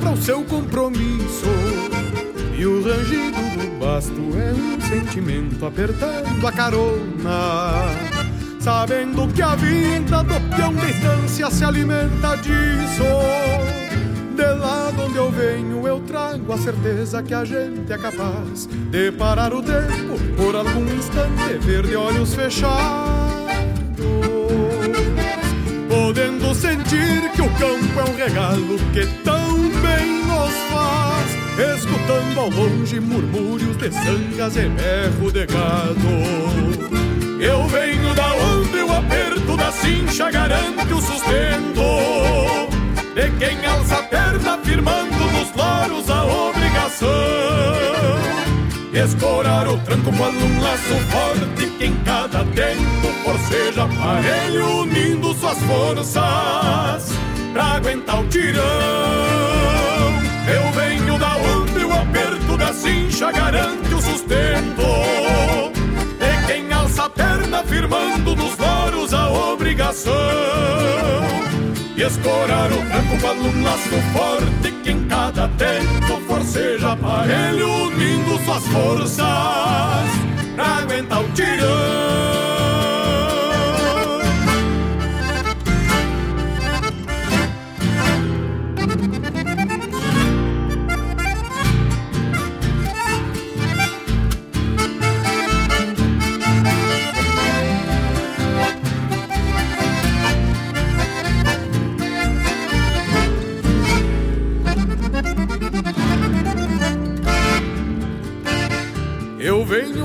para o seu compromisso. E o rangido do basto é um sentimento apertando a carona. Sabendo que a vida do peão de estância se alimenta disso. De lá de onde eu venho, eu trago a certeza que a gente é capaz de parar o tempo por algum instante, ver de olhos fechados, sentir que o campo é um regalo que tão bem nos faz, escutando ao longe murmúrios de sangas e berro de gado. Eu venho da onde o aperto da cincha garante o sustento de quem alça a perna firmando nos loros a obrigação. Escorar o tranco quando um laço forte que em cada tempo forceja aparelho unindo suas forças pra aguentar o tirão. Eu venho da onde o aperto da cincha garante o sustento. De quem alça a perna firmando nos loros a obrigação e escorar o tranco vale um laço forte que em cada tempo forceja aparelho unindo suas forças pra aguentar o tirão.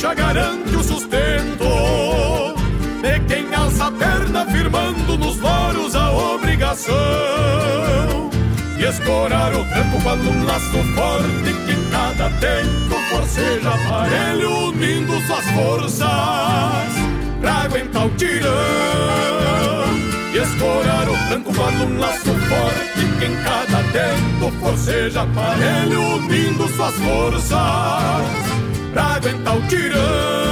Da cincha garante o sustento. De quem alça a perna firmando nos loros a obrigação. E escorar o tranco quando um laço forte que cada tempo forceja aparelho unindo suas forças pra aguentar o tirão. E escorar o tranco quando um laço forte que em cada tempo forceja aparelho unindo suas forças pra aguentar o tirão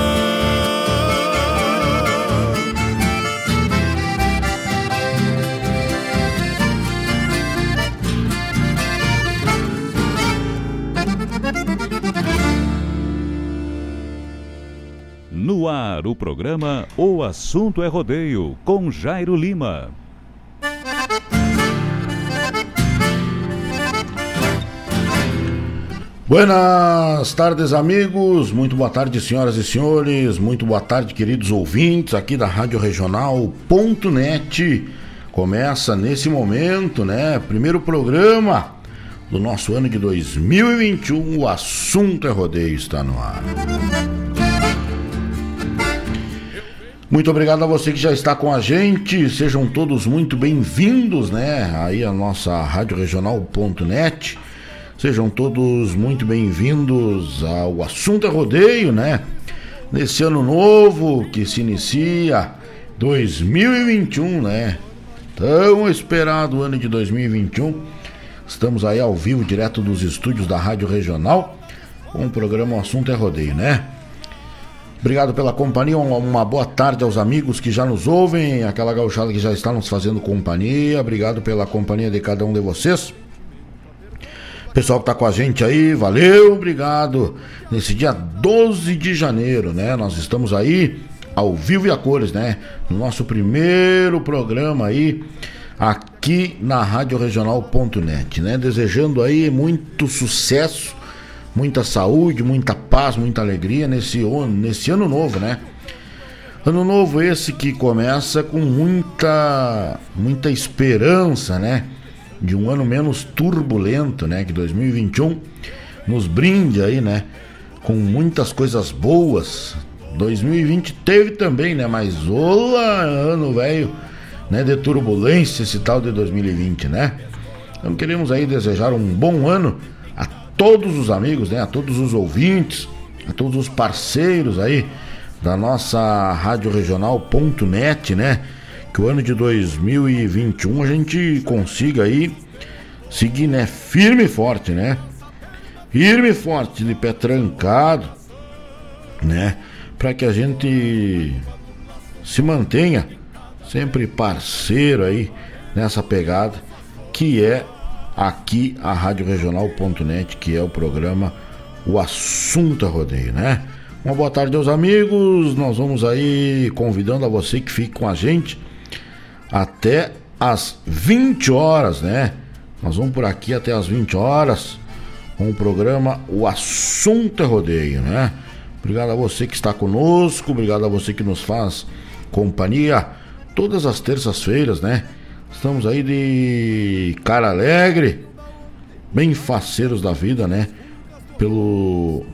No ar, o programa O Assunto é Rodeio, com Jairo Lima. Buenas tardes, amigos. Muito boa tarde, senhoras e senhores. Muito boa tarde, queridos ouvintes aqui da Rádio Regional.net Começa nesse momento, né? Primeiro programa do nosso ano de 2021. O assunto é rodeio está no ar. Muito obrigado a você que já está com a gente. Sejam todos muito bem-vindos, né? Aí a nossa Rádio Regional.net. Sejam todos muito bem-vindos ao assunto é rodeio, né? Nesse ano novo que se inicia 2021, né? Tão esperado ano de 2021. Estamos aí ao vivo, direto dos estúdios da Rádio Regional, com o programa Assunto é Rodeio, né? Obrigado pela companhia, uma boa tarde aos amigos que já nos ouvem, aquela gauchada que já está nos fazendo companhia. Obrigado pela companhia de cada um de vocês. Pessoal que está com a gente aí, valeu, obrigado. Nesse dia 12 de janeiro, né? Nós estamos aí ao vivo e a cores, né? No nosso primeiro programa aí aqui na Rádio Regional.net, né? Desejando aí muito sucesso muita saúde, muita paz, muita alegria nesse, nesse ano novo, né? Ano novo esse que começa com muita muita esperança, né? De um ano menos turbulento, né? Que 2021 nos brinde aí, né? Com muitas coisas boas. 2020 teve também, né? Mas olá, ano velho, né? De turbulência esse tal de 2020, né? Então queremos aí desejar um bom ano todos os amigos, né, a todos os ouvintes, a todos os parceiros aí da nossa Rádio Regional.net, né? Que o ano de 2021 a gente consiga aí seguir, né, firme e forte, né? Firme e forte, de pé trancado, né? Para que a gente se mantenha sempre parceiro aí nessa pegada que é aqui a Rádio Regional.net, que é o programa O Assunto é Rodeio, né? Uma boa tarde aos amigos. Nós vamos aí convidando a você que fique com a gente até às 20 horas, né? Nós vamos por aqui até às 20 horas com o programa O Assunto é Rodeio, né? Obrigado a você que está conosco, obrigado a você que nos faz companhia todas as terças-feiras, né? Estamos aí de cara alegre, bem faceiros da vida, né? Pelo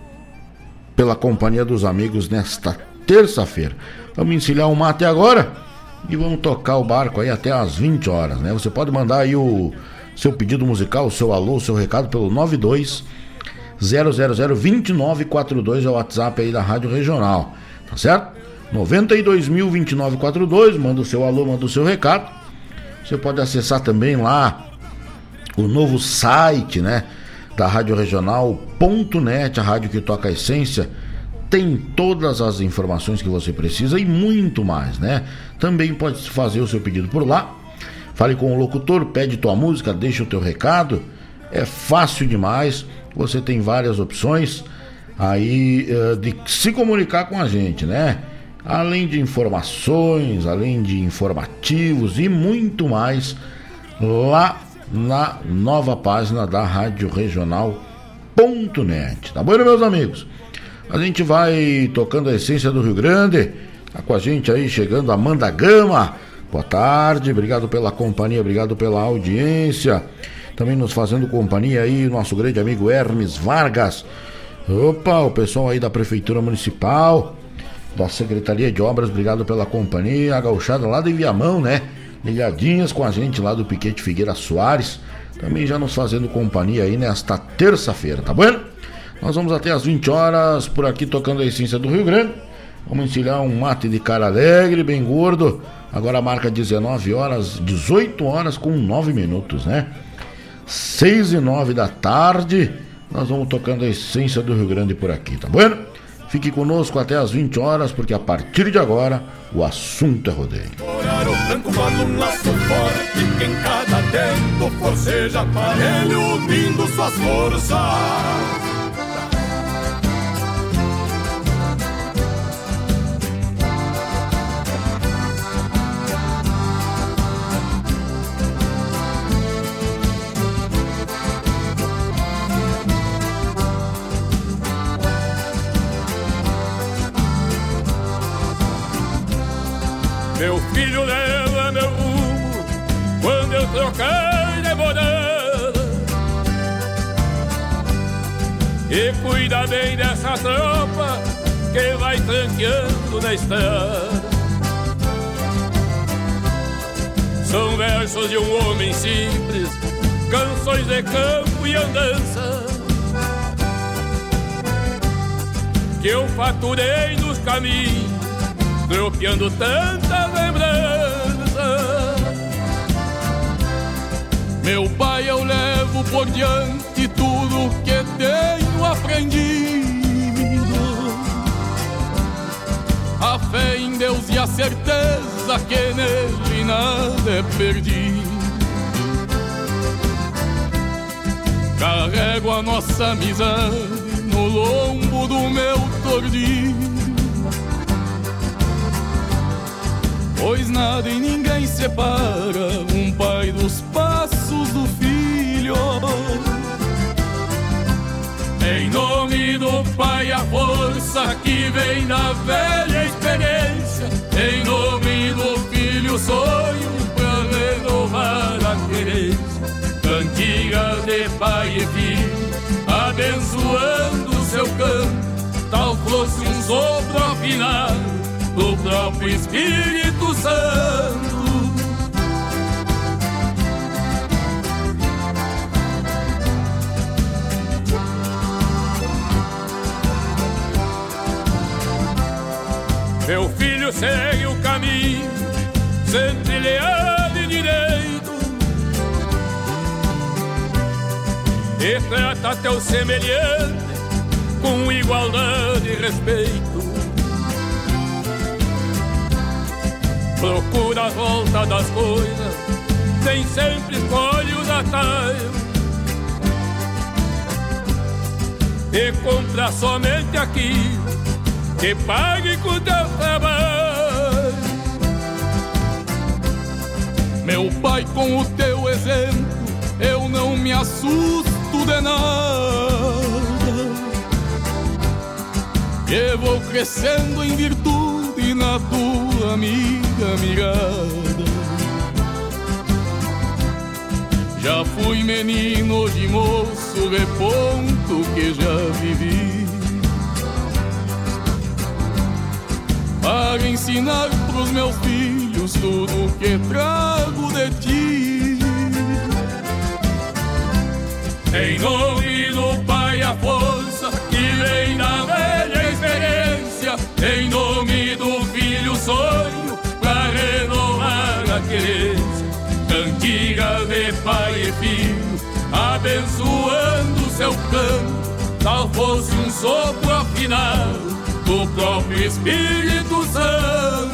pela companhia dos amigos nesta terça-feira. Vamos encilhar um mate agora e vamos tocar o barco aí até às 20 horas, né? Você pode mandar aí o seu pedido musical, o seu alô, o seu recado pelo 92 0002942 é o WhatsApp aí da Rádio Regional, tá certo? 92.02942, manda o seu alô, manda o seu recado. Você pode acessar também lá o novo site, né? Da Rádio Regional.net, a rádio que toca a essência. Tem todas as informações que você precisa e muito mais, né? Também pode fazer o seu pedido por lá. Fale com o locutor, pede tua música, deixa o teu recado. É fácil demais. Você tem várias opções aí uh, de se comunicar com a gente, né? além de informações, além de informativos e muito mais lá na nova página da Rádio Regional.net. Tá bom, meus amigos? A gente vai tocando a essência do Rio Grande. Tá com a gente aí chegando Amanda Gama. Boa tarde, obrigado pela companhia, obrigado pela audiência. Também nos fazendo companhia aí, nosso grande amigo Hermes Vargas. Opa, o pessoal aí da Prefeitura Municipal da Secretaria de Obras, obrigado pela companhia, a gauchada lá de Viamão, né? Ligadinhas com a gente lá do Piquete Figueira Soares, também já nos fazendo companhia aí nesta terça-feira, tá bom? Nós vamos até às 20 horas por aqui tocando a essência do Rio Grande. Vamos encilhar um mate de cara alegre, bem gordo. Agora marca 19 horas, 18 horas com 9 minutos, né? 6 e 9 da tarde. Nós vamos tocando a essência do Rio Grande por aqui, tá bom? Fique conosco até às 20 horas, porque a partir de agora o assunto é rodeio. branco Meu filho leva meu rumo trocar de morada E cuida bem dessa tropa que vai tranqueando na estrada. São versos de um homem simples, canções de campo e andança Que eu faturei nos caminhos, tropeando tanta lembrança Meu pai eu levo por diante tudo que tenho aprendido a fé em Deus e a certeza que nele nada é perdido. Carrego a nossa amizade no lombo do meu tordilho. Pois nada e ninguém separa um pai dos passos do filho. Em nome do Pai, a força que vem da velha experiência. Em nome do Filho, sonho para renovar a querência. Cantigas de pai e filho, abençoando seu canto, tal fosse um sopro afinado do próprio Espírito Santo. Meu filho segue o caminho, sempre leal e direito. E trata teu semelhante com igualdade e respeito. Procura a volta das coisas, nem sempre escolhe os atalhos. E compra somente aquilo que pague com teu trabalho. Meu pai, com o teu exemplo, eu não me assusto de nada. Que vou crescendo em virtude na tua amiga mirada. Já fui menino de moço, reponto que já vivi. para ensinar pros meus filhos tudo que trago de ti. Em nome do Pai, a força que vem da velha experiência. Em nome do Filho, sonho querência. Cantiga de pai e filho, abençoando seu canto, tal fosse um sopro afinado do próprio Espírito Santo.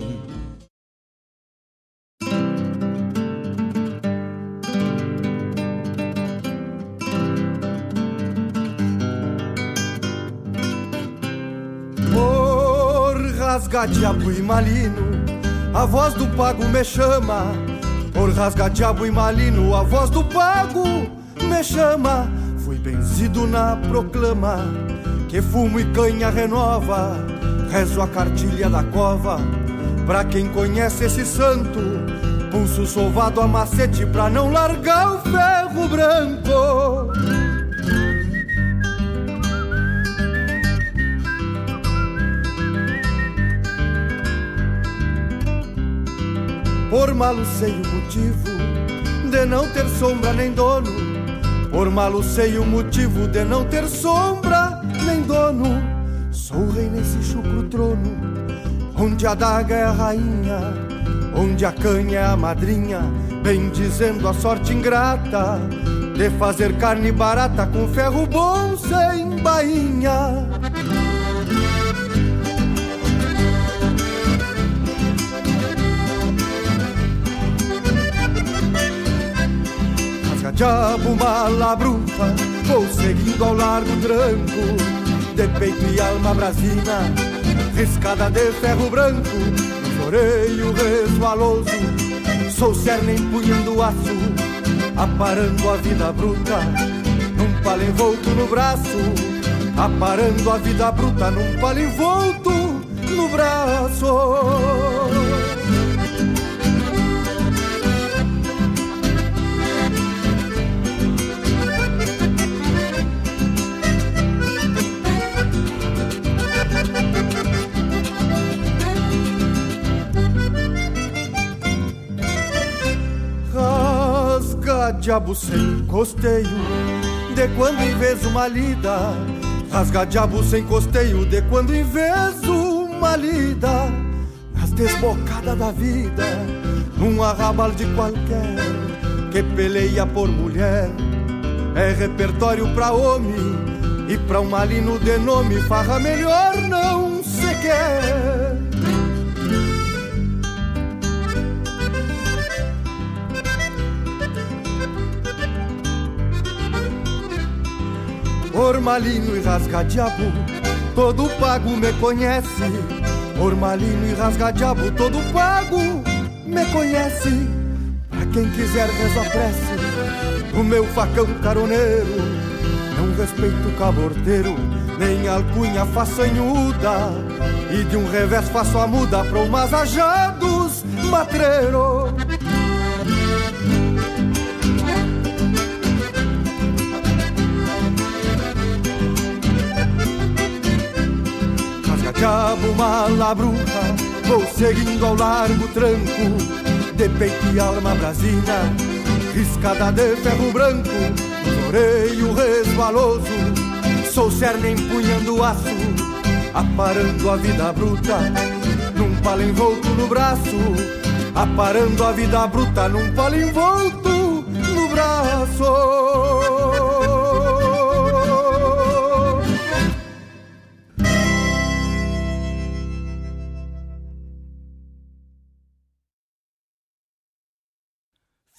Rasga diabo e malino, a voz do pago me chama por rasga diabo e malino, a voz do pago me chama. Fui benzido na proclama, que fumo e canha renova. Rezo a cartilha da cova, pra quem conhece esse santo. Pulso sovado a macete pra não largar o ferro branco. Por malo sei o motivo de não ter sombra nem dono. Por malo sei o motivo de não ter sombra nem dono. Sou rei nesse chucro trono, onde a daga é a rainha, onde a canha é a madrinha, bem dizendo a sorte ingrata de fazer carne barata com ferro bom sem bainha. Diabo mala bruta, vou seguindo ao largo tranco, de peito e alma brasina, riscada de ferro branco, floreio resvaloso, sou cerne empunhando aço, aparando a vida bruta, num palo envolto no braço, aparando a vida bruta num palo envolto no braço. Diabo sem costeio, de quando em vez uma lida. Rasga diabo sem costeio, de quando em vez uma lida. Nas desbocadas da vida, num arrabal de qualquer, que peleia por mulher. É repertório pra homem, e pra um malino de nome, farra melhor não se quer. Ormalino e rasga-diabo, todo pago me conhece. Ormalino e rasga-diabo, todo pago me conhece. Pra quem quiser reza prece, o meu facão caroneiro. Não respeito caborteiro, nem alcunha façanhuda. E de um revés faço a muda pra umas ajados matreiro. Cabo mala bruta, vou seguindo ao largo tranco, de peito e alma brasina, riscada de ferro branco, floreio resvaloso, sou cerne empunhando aço, aparando a vida bruta, num palo envolto no braço, aparando a vida bruta num palo envolto no braço.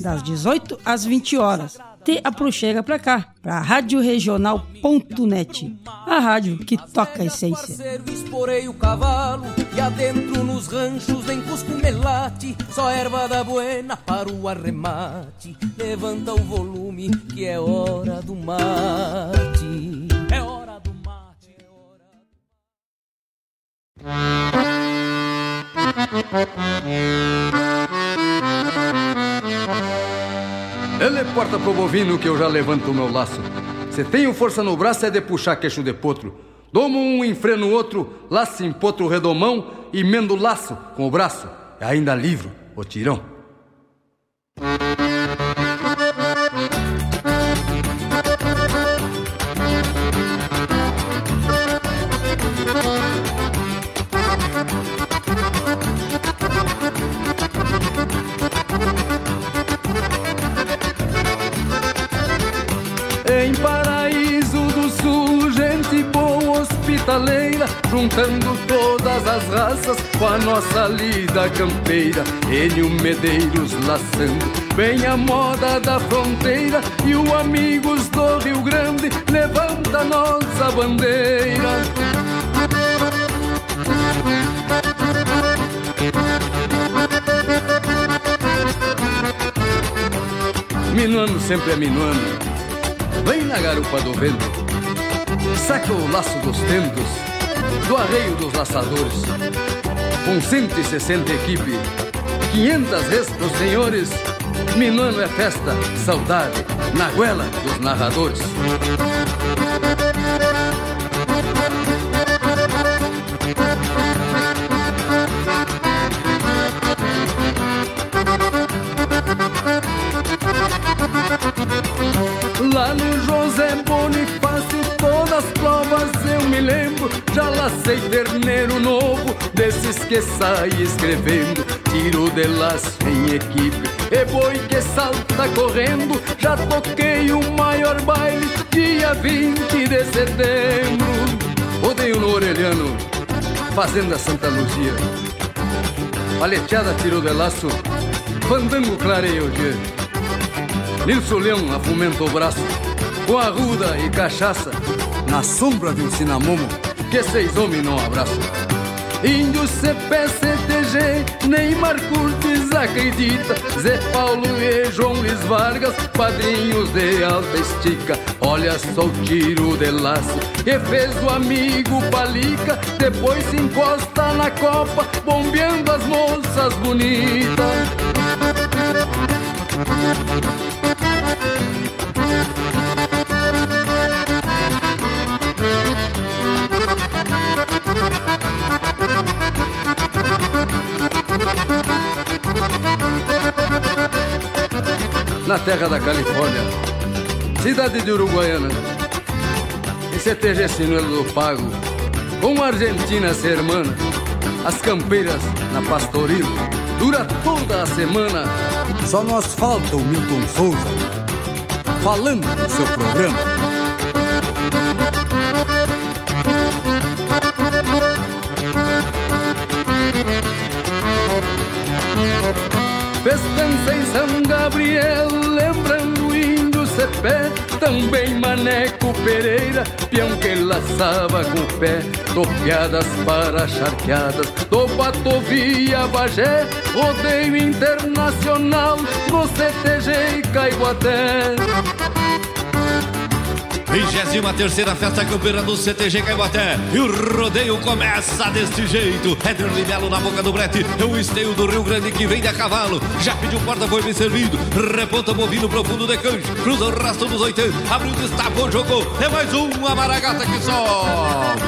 das 18 às 20 horas. Te aproxega pra cá, pra radioregional.net, a rádio que toca a essência. Esporei o cavalo e adentro nos ranchos vem cusco melate, só erva da buena para o arremate. Levanta o volume que é hora do mate. É hora do mate, é Ele porta pro bovino que eu já levanto o meu laço. Se tenho força no braço é de puxar queixo de potro. Domo um, enfreno outro, laço em potro redomão e mendo o laço com o braço. E ainda livro o tirão. Juntando todas as raças com a nossa lida campeira. Enio Medeiros laçando bem a moda da fronteira e o Amigos do Rio Grande levanta nossa bandeira. Minuano sempre é minuano. Vem na garupa do vento, saca o laço dos tentos, do arreio dos laçadores. Com 160 equipe, 500 res pros senhores, Minuano é festa, saudade, na goela dos narradores. Já lacei terneiro novo, desses que sai escrevendo. Tiro de laço em equipe, e boi que salta correndo. Já toquei o maior baile, dia 20 de setembro. Odeio no Orelhano, Fazenda Santa Luzia. Paleteada tiro de laço, fandango clareia o dia. Nilson Leão afumenta o braço Com arruda e cachaça Na sombra de um cinamomo Que seis homens não abraçam. Índio CP, CTG, Neymar Curtis acredita. Zé Paulo e João Luiz Vargas, padrinhos de alta estica Olha só o tiro de laço que fez o amigo Palica. Depois se encosta na copa, bombeando as moças bonitas na terra da Califórnia, cidade de Uruguaiana, em CTG Sinuelo do Pago, com Argentina ser irmã, as campeiras na Pastoril, dura toda a semana. Só nos falta o Milton Souza, falando do seu programa. Cepé, também Maneco Pereira, peão que laçava com o pé, topeadas para charqueadas, do Batovia Bagé, rodeio internacional, no CTG e. 23 Festa Campeira do CTG Caibaté. E o rodeio começa deste jeito. Éder Libelo na boca do brete. É o esteio do Rio Grande que vem de a cavalo. Já pediu porta, foi bem servido. Reponta bovino profundo de canjo. Cruza o rastro dos 80. Abriu, destapou, jogou. É mais uma maragata que sobe.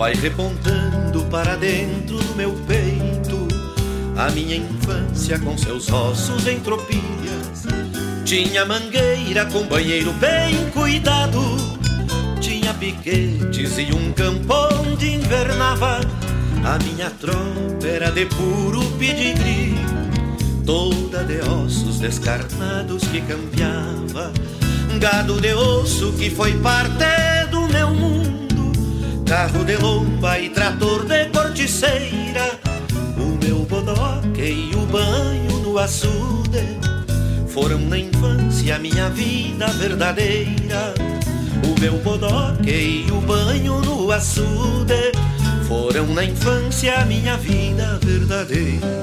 Vai repontando para dentro do meu peito a minha infância com seus ossos em tropilhas. Tinha mangueira com banheiro bem cuidado, tinha piquetes e um campo onde invernava. A minha tropa era de puro pedigree toda de ossos descarnados que campeava, gado de osso que foi parte meu mundo, carro de lomba e trator de corticeira, o meu bodoque e o banho no açude. Foram na infância minha vida verdadeira. O meu bodoque e o banho no açude. Foram na infância minha vida verdadeira.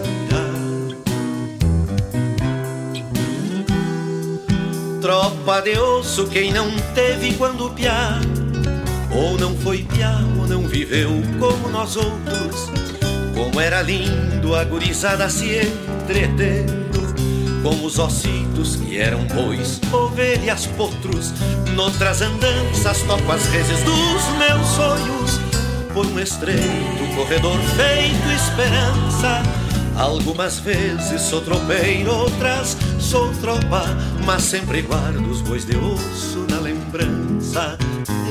tropa de osso quem não teve quando piá Ou não foi piá ou não viveu como nós outros. Como era lindo a gurizada se entretendo. Com os ossitos que eram bois, ovelhas, potros. Noutras andanças toco as reses dos meus sonhos. Por um estreito corredor feito esperança. Algumas vezes sou tropeiro, outras sou tropa, mas sempre guardo os bois de osso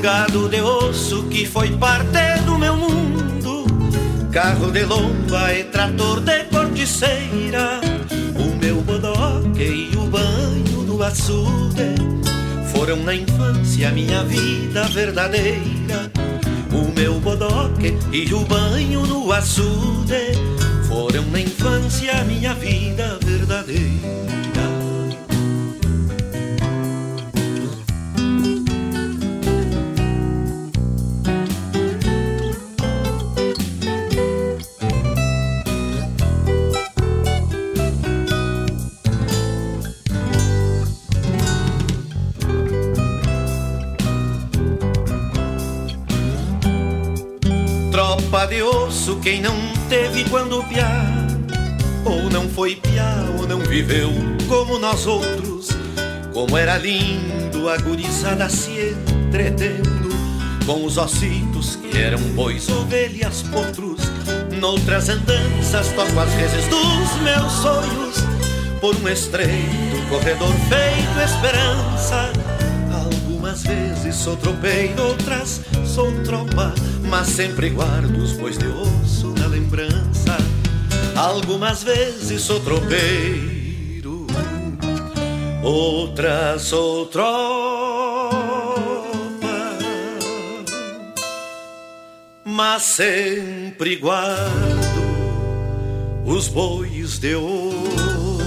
Gado de osso que foi parte do meu mundo, carro de lomba e trator de corticeira. O meu bodoque e o banho do açude foram na infância minha vida verdadeira. O meu bodoque e o banho no açude foram na infância minha vida verdadeira. De osso, quem não teve quando piá, ou não foi piá, ou não viveu como nós outros. Como era lindo a gurizada se entretendo com os ossitos que eram bois, ovelhas, potros. Noutras andanças toco as vezes dos meus sonhos por um estreito corredor feito esperança. Algumas vezes sou tropeiro, outras sou tropa, mas sempre guardo os bois de osso na lembrança. Algumas vezes sou tropeiro, outras sou tropa, mas sempre guardo os bois de osso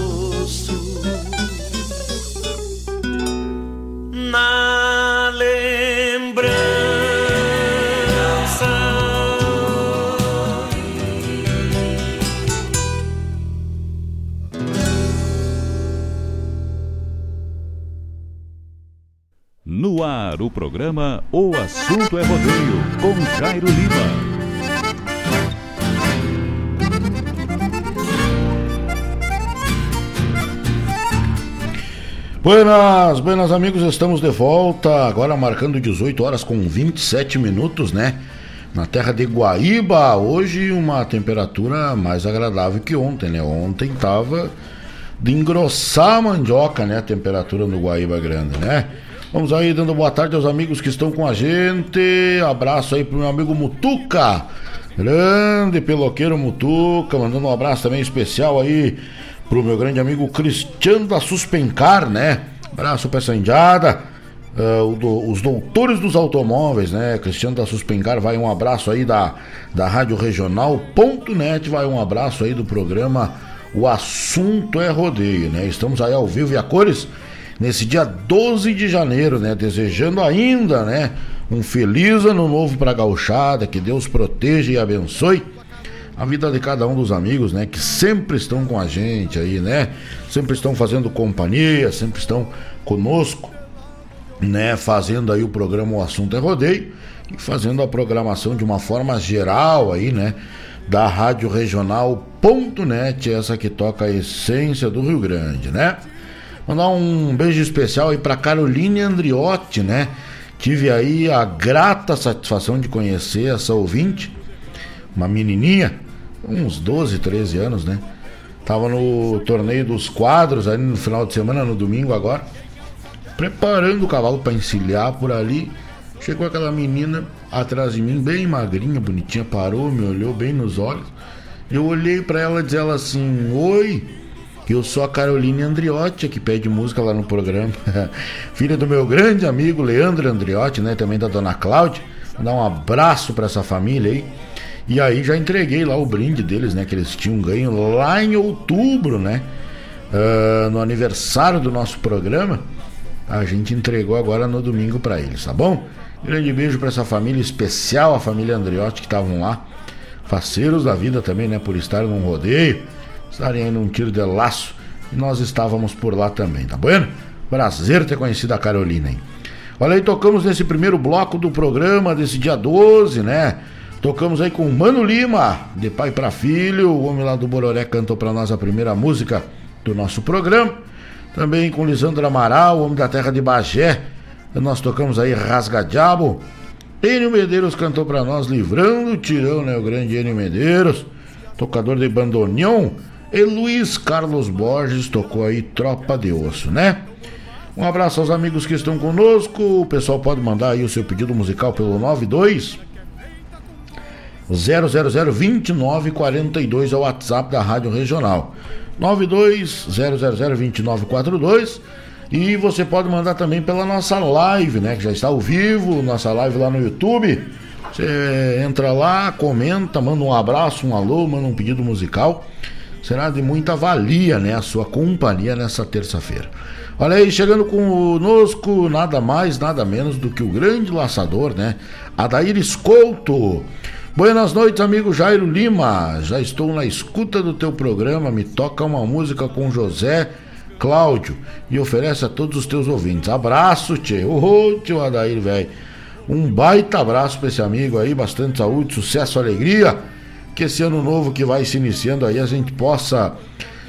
na ar, o programa O Assunto é Rodeio, com Jairo Lima. Buenas, buenas amigos, estamos de volta, agora marcando 18 horas com 27 minutos, né? Na terra de Guaíba, hoje uma temperatura mais agradável que ontem, né? Ontem tava de engrossar a mandioca, né? A temperatura no Guaíba Grande, né? Vamos aí dando boa tarde aos amigos que estão com a gente. Abraço aí pro meu amigo Mutuca. Grande peloqueiro Mutuca, mandando um abraço também especial aí pro meu grande amigo Cristiano da Suspencar, né? Abraço pra essa indiada. Uh, do, os doutores dos automóveis, né? Cristiano da Suspencar, vai um abraço aí da, da Rádio Regional.net, vai um abraço aí do programa O Assunto é Rodeio, né? Estamos aí ao vivo e a cores nesse dia 12 de janeiro, né? Desejando ainda, né? Um feliz ano novo pra gauchada, que Deus proteja e abençoe a vida de cada um dos amigos, né? Que sempre estão com a gente aí, né? Sempre estão fazendo companhia, sempre estão conosco, né? Fazendo aí o programa O Assunto é Rodeio e fazendo a programação de uma forma geral aí, né? Da Rádio Regional.net, essa que toca a essência do Rio Grande, né? Mandar um beijo especial aí para Caroline Andriotti, né? Tive aí a grata satisfação de conhecer essa ouvinte, uma menininha, uns 12, 13 anos, né? Tava no torneio dos quadros aí no final de semana, no domingo agora, preparando o cavalo para encilhar por ali. Chegou aquela menina atrás de mim, bem magrinha, bonitinha, parou, me olhou bem nos olhos. Eu olhei para ela e disse ela assim: Oi, eu sou a Caroline Andriotti, que pede música lá no programa. Filha do meu grande amigo Leandro Andriotti, né? Também da dona Cláudia. Dar um abraço para essa família aí. E aí já entreguei lá o brinde deles, né? Que eles tinham ganho lá em outubro, né? Uh, no aniversário do nosso programa. A gente entregou agora no domingo para eles, tá bom? Grande beijo para essa família especial, a família Andriotti que estavam lá. Faceiros da vida também, né? Por estar num rodeio, estarem aí num tiro de laço. E nós estávamos por lá também, tá bueno? Prazer ter conhecido a Carolina, hein? Olha aí, tocamos nesse primeiro bloco do programa desse dia 12, né? Tocamos aí com Mano Lima, de pai para filho. O homem lá do Bororé cantou para nós a primeira música do nosso programa. Também com Lisandro Amaral, homem da terra de Bagé. Nós tocamos aí Rasga Diabo. Enio Medeiros cantou para nós Livrando o Tirão, né? O grande Enio Medeiros, tocador de bandoneon. E Luiz Carlos Borges tocou aí Tropa de Osso, né? Um abraço aos amigos que estão conosco. O pessoal pode mandar aí o seu pedido musical pelo 92 0002942 é o WhatsApp da Rádio Regional. 92 0002942 e você pode mandar também pela nossa live, né? Que já está ao vivo, nossa live lá no YouTube. Você entra lá, comenta, manda um abraço, um alô, manda um pedido musical. Será de muita valia, né? A sua companhia nessa terça-feira. Olha aí, chegando conosco, nada mais, nada menos do que o grande laçador, né? Adair Escolto. Buenas noites, amigo Jairo Lima. Já estou na escuta do teu programa. Me toca uma música com José Cláudio e oferece a todos os teus ouvintes. Abraço, tio. Ô, tio Adair, velho. Um baita abraço para esse amigo aí, bastante saúde, sucesso, alegria. Que esse ano novo que vai se iniciando aí a gente possa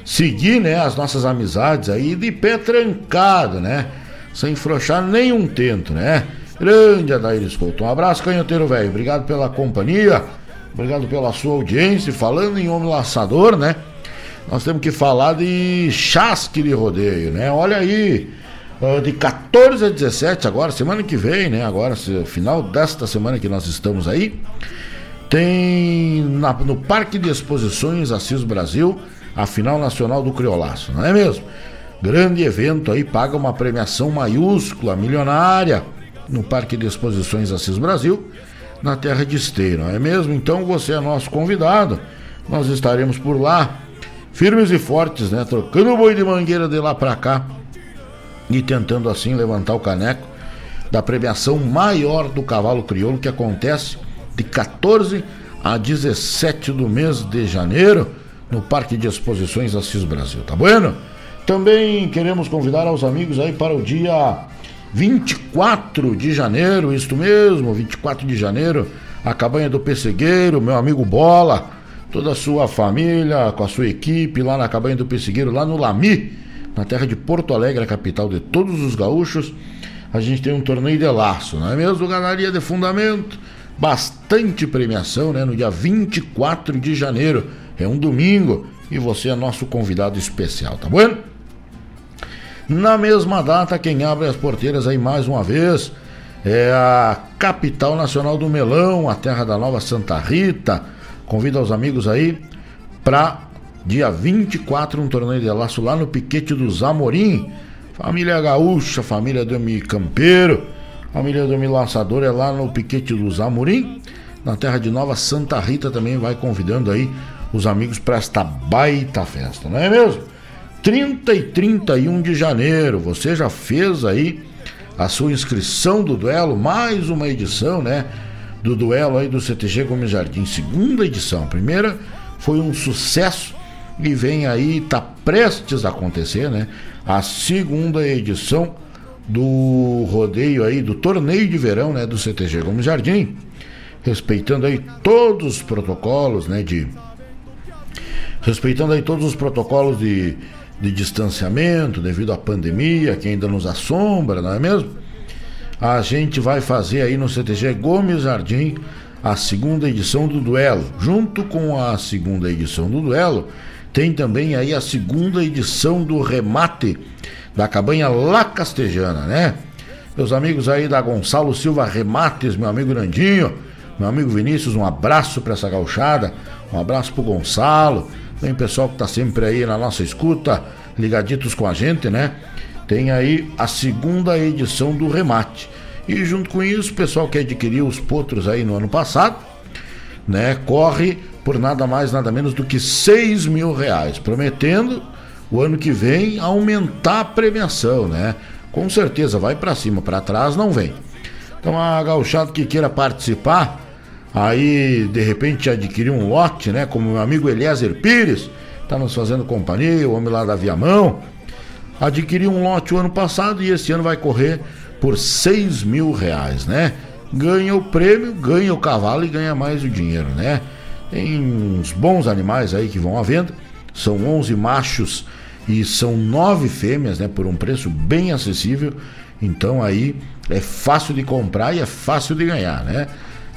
seguir, né, as nossas amizades aí de pé trancado, né? Sem frouxar nenhum tento, né? Grande Adair Escolto. Um abraço, canhoteiro velho. Obrigado pela companhia. Obrigado pela sua audiência. Falando em homem laçador, né? nós temos que falar de chasque de rodeio, né? Olha aí, ah, de 14 a 17 agora, semana que vem, né? Agora, final desta semana que nós estamos aí, tem na, no Parque de Exposições Assis Brasil a final nacional do Criolaço, não é mesmo? Grande evento aí, paga uma premiação maiúscula, milionária, no Parque de Exposições Assis Brasil, na terra de Esteiro, não é mesmo? Então você é nosso convidado, nós estaremos por lá firmes e fortes, né? Trocando o boi de mangueira de lá para cá e tentando assim levantar o caneco da premiação maior do cavalo crioulo que acontece de 14 a 17 do mês de janeiro no Parque de Exposições Assis Brasil, tá bueno? Também queremos convidar aos amigos aí para o dia 24 de janeiro, isto mesmo, 24 de janeiro, a cabanha do Pessegueiro, meu amigo Bola, toda a sua família, com a sua equipe lá na Cabanha do Pessegueiro, lá no Lami, na terra de Porto Alegre, a capital de todos os gaúchos. A gente tem um torneio de laço, não é mesmo? Ganaria de fundamento, bastante premiação, né? No dia 24 de janeiro, é um domingo, e você é nosso convidado especial, tá bom? Na mesma data, quem abre as porteiras aí mais uma vez é a capital nacional do melão, a terra da nova Santa Rita Convido os amigos aí para dia 24 um torneio de laço lá no Piquete dos Amorim. Família Gaúcha, família do Campeiro, família do Mi Laçador é lá no Piquete dos Amorim. Na terra de Nova Santa Rita também vai convidando aí os amigos para esta baita festa, não é mesmo? 30 e 31 de janeiro, você já fez aí a sua inscrição do duelo, mais uma edição, né? do duelo aí do CTG Gomes Jardim, segunda edição. A primeira foi um sucesso e vem aí, está prestes a acontecer, né? A segunda edição do rodeio aí, do torneio de verão, né? Do CTG Gomes Jardim, respeitando aí todos os protocolos, né? De respeitando aí todos os protocolos de, de distanciamento devido à pandemia que ainda nos assombra, não é mesmo? a gente vai fazer aí no CTG Gomes Jardim a segunda edição do duelo. Junto com a segunda edição do duelo, tem também aí a segunda edição do remate da cabanha La Castejana, né? Meus amigos aí da Gonçalo Silva Remates, meu amigo Nandinho, meu amigo Vinícius, um abraço para essa gauchada, um abraço pro Gonçalo, tem pessoal que tá sempre aí na nossa escuta, ligaditos com a gente, né? tem aí a segunda edição do remate. E junto com isso, o pessoal que adquiriu os potros aí no ano passado, né, corre por nada mais, nada menos do que 6 mil reais, prometendo o ano que vem aumentar a premiação, né? Com certeza vai para cima, para trás não vem. Então a gauchada que queira participar, aí de repente adquirir um lote, né? Como meu amigo Eliezer Pires, tá nos fazendo companhia, o homem lá da Viamão, adquiriu um lote o ano passado e esse ano vai correr por 6 mil reais, né? Ganha o prêmio, ganha o cavalo e ganha mais o dinheiro, né? Tem uns bons animais aí que vão à venda, são 11 machos e são nove fêmeas, né? Por um preço bem acessível, então aí é fácil de comprar e é fácil de ganhar, né?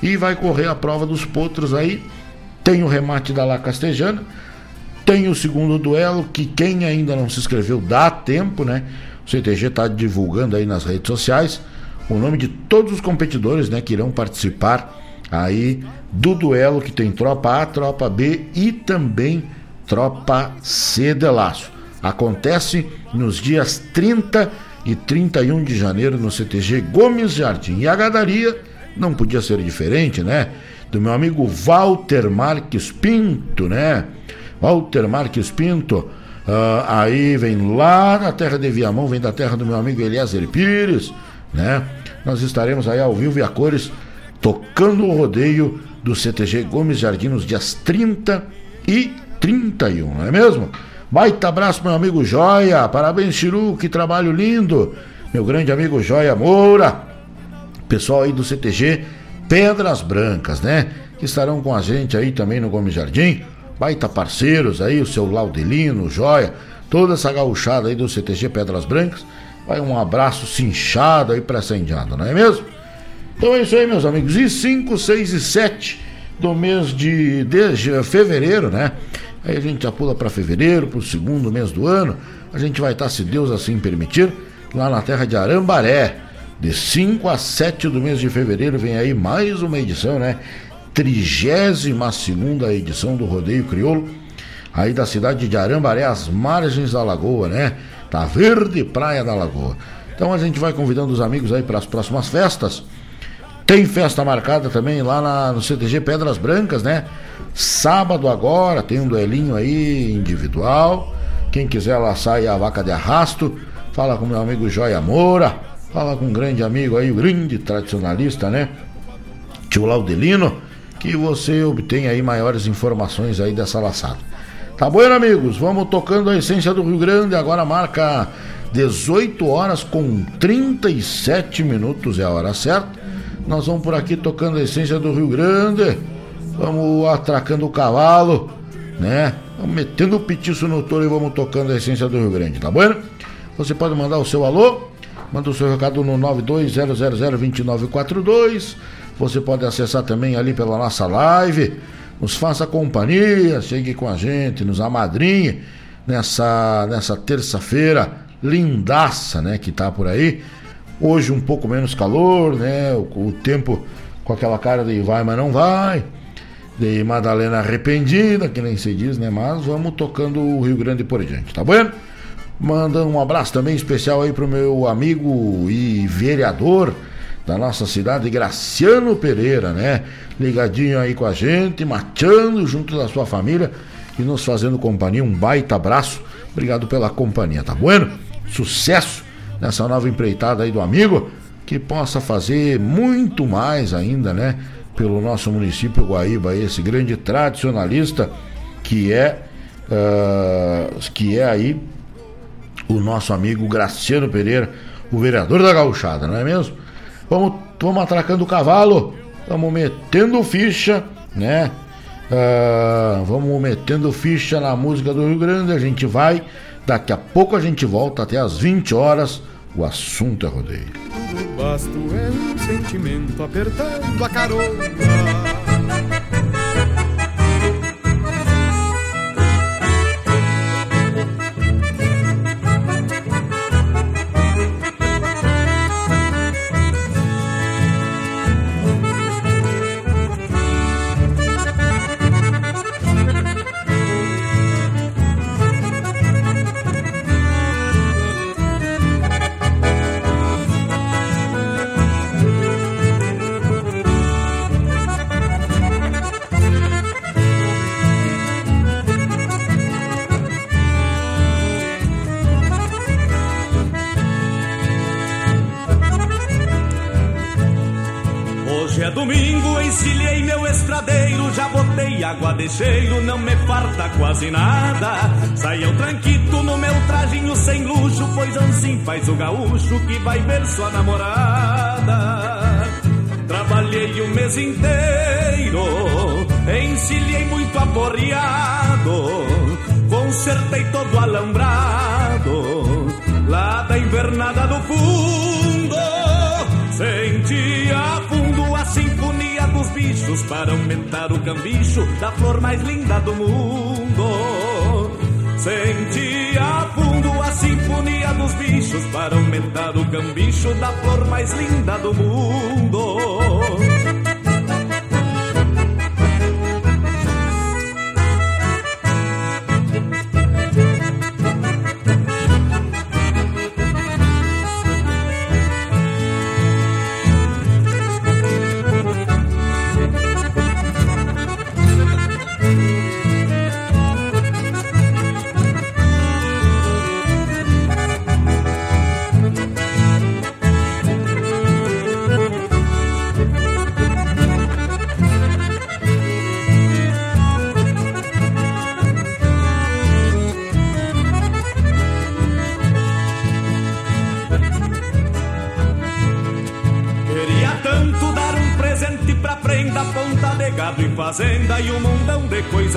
E vai correr a prova dos potros aí, tem o remate da La Castejana, Tem o segundo duelo, que quem ainda não se inscreveu dá tempo, né? O CTG está divulgando aí nas redes sociais o nome de todos os competidores, né, que irão participar aí do duelo que tem tropa A, tropa B e também tropa C de laço. Acontece nos dias 30 e 31 de janeiro no CTG Gomes Jardim. E a gadaria não podia ser diferente, né? Do meu amigo Walter Marques Pinto, né? Walter Marques Pinto, uh, aí vem lá na terra de Viamão, vem da terra do meu amigo Eliezer Pires, né? Nós estaremos aí ao vivo e a cores tocando o rodeio do CTG Gomes Jardim nos dias 30 e 31, não é mesmo? Baita abraço, meu amigo Joia. Parabéns, Chiru, que trabalho lindo. Meu grande amigo Joia Moura. Pessoal aí do CTG Pedras Brancas, né? Que estarão com a gente aí também no Gomes Jardim. Baita parceiros aí, o seu Laudelino, Joia, toda essa gauchada aí do CTG Pedras Brancas. Vai um abraço cinchado aí pra essa indiada, não é mesmo? Então é isso aí, meus amigos. E 5, 6 e 7 do mês de, de fevereiro, né? Aí a gente já pula para fevereiro, para o segundo mês do ano. A gente vai estar, se Deus assim permitir, lá na terra de Arambaré. De 5 a 7 do mês de fevereiro vem aí mais uma edição, né? 32 edição do Rodeio Crioulo, aí da cidade de Arambaré, às margens da Lagoa, né? Tá verde praia da Lagoa. Então a gente vai convidando os amigos aí para as próximas festas. Tem festa marcada também lá na, no CTG Pedras Brancas, né? Sábado agora tem um duelinho aí individual. Quem quiser lá sai a vaca de arrasto. Fala com meu amigo Joia Moura. Fala com um grande amigo aí, o grande tradicionalista, né? Tio Laudelino. Que você obtém aí maiores informações aí dessa laçada. Tá bom, amigos? Vamos tocando a essência do Rio Grande. Agora marca 18 horas com 37 minutos, é a hora certa. Nós vamos por aqui tocando a essência do Rio Grande vamos atracando o cavalo, né? Vamos metendo o petiço no touro e vamos tocando a essência do Rio Grande, tá bom? Você pode mandar o seu alô, manda o seu recado no 920002942. Você pode acessar também ali pela nossa live. Nos faça companhia, chegue com a gente, nos amadrinhe nessa, nessa terça-feira lindaça, né? Que tá por aí. Hoje um pouco menos calor, né? O, o tempo com aquela cara de vai, mas não vai de Madalena arrependida, que nem se diz, né? Mas vamos tocando o Rio Grande por diante, tá bom? Mandando um abraço também especial aí pro meu amigo e vereador da nossa cidade, Graciano Pereira, né? Ligadinho aí com a gente, machando junto da sua família e nos fazendo companhia. Um baita abraço. Obrigado pela companhia, tá bueno? Sucesso nessa nova empreitada aí do amigo, que possa fazer muito mais ainda, né? pelo nosso município Guaíba, esse grande tradicionalista que é uh, que é aí o nosso amigo Graciano Pereira, o vereador da gauchada, não é mesmo? Vamos, vamos atracando o cavalo, vamos metendo ficha, né? Uh, vamos metendo ficha na música do Rio Grande, a gente vai, daqui a pouco a gente volta até as 20 horas, o assunto é rodeio. Tudo é um sentimento apertando a carona. Cheiro não me farta quase nada. Saia o tranquito no meu trajinho sem luxo, pois assim faz o gaúcho que vai ver sua namorada. Trabalhei o mês inteiro, encilhei muito aporreado, consertei todo alambrado, lá da invernada do fundo, para aumentar o cambicho da flor mais linda do mundo. Senti a fundo a sinfonia dos bichos para aumentar o cambicho da flor mais linda do mundo.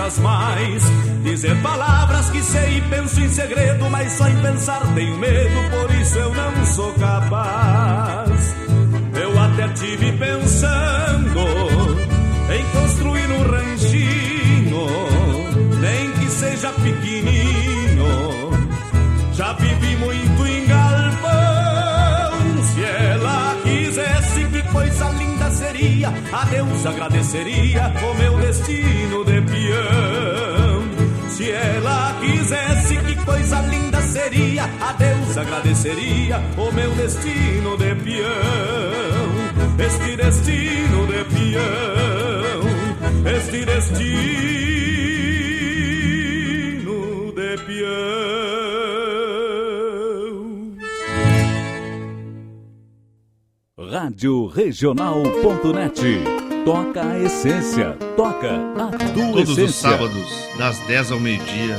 Coisas mais. Dizer palavras que sei e penso em segredo, mas só em pensar tenho medo, por isso eu não sou capaz. Eu até tive pensando em construir um ranchinho, nem que seja pequenininho. Já vivi muito em galpão, se ela quisesse, que coisa linda seria, a Deus agradeceria o meu destino quisesse, que coisa linda seria, a Deus agradeceria o meu destino de peão. Este destino de peão, este destino Rádio Regional.net. Toca a essência, toca a tua Todos essência. os sábados, das 10 ao meio-dia,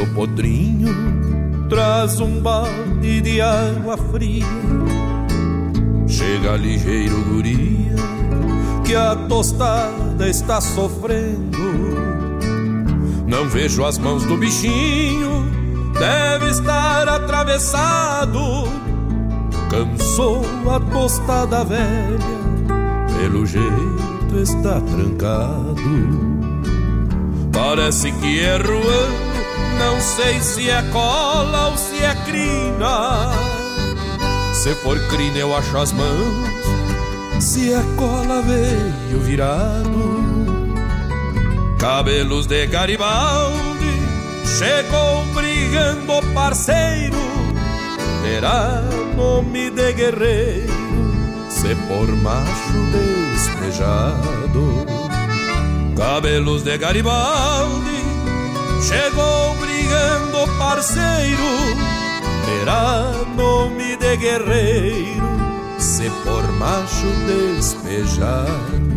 Nascendo podrinho, traz um balde de água fria. Chega ligeiro guria, que a tostada está sofrendo. Não vejo as mãos do bichinho, deve estar atravessado. Cansou a tostada velha, pelo jeito está trancado. Parece que é ruando não sei se é cola ou se é crina. Se for crina, eu acho as mãos. Se é cola, veio virado. Cabelos de Garibaldi, chegou brigando parceiro. Terá nome de guerreiro, se por macho despejado. Cabelos de Garibaldi, chegou brigando brigando parceiro terá nome de guerreiro se por macho despejado.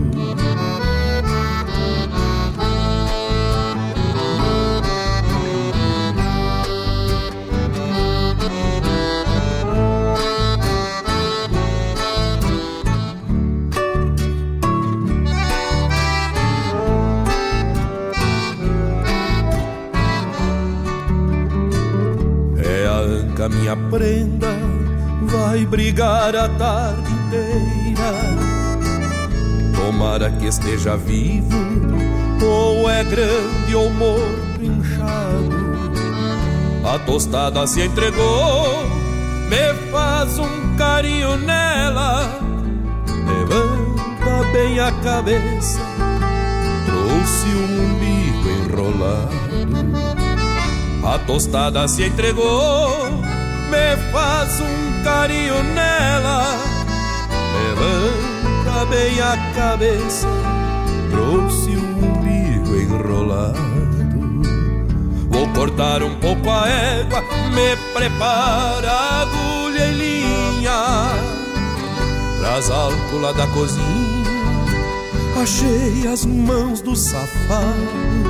Minha minha prenda vai brigar a tarde inteira. Tomara que esteja vivo, ou é grande ou morto inchado. A tostada se entregou, me faz um carinho nela. Levanta bem a cabeça, trouxe um umbigo enrolado. A tostada se entregou, me faz um carinho nela. Levanta bem a cabeça, trouxe um umbigo enrolado. Vou cortar um pouco a égua, me prepara agulha e linha. Traz álcool da cozinha, achei as mãos do safado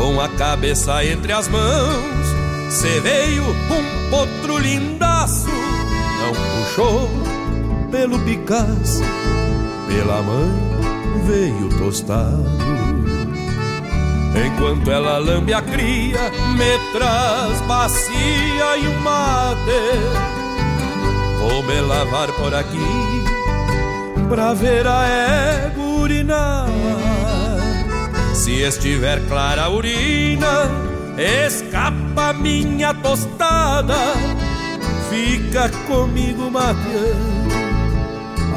com a cabeça entre as mãos, cê veio um potro lindaço, não puxou pelo Picasso, pela mãe veio tostado. Enquanto ela lambe a cria, me traz bacia e um mate. Vou me lavar por aqui, pra ver a égua urinar. Se estiver clara a urina, escapa minha tostada, fica comigo mateando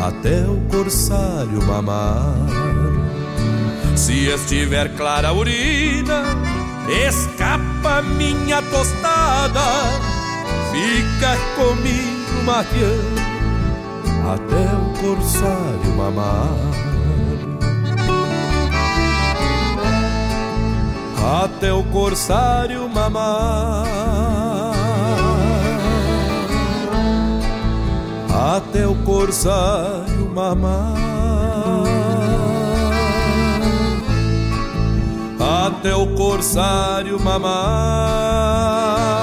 até o corsário mamar. Se estiver clara a urina, escapa minha tostada, fica comigo mateando até o corsário mamar. Até o corsário mamar, até o corsário mamar, até o corsário mamar.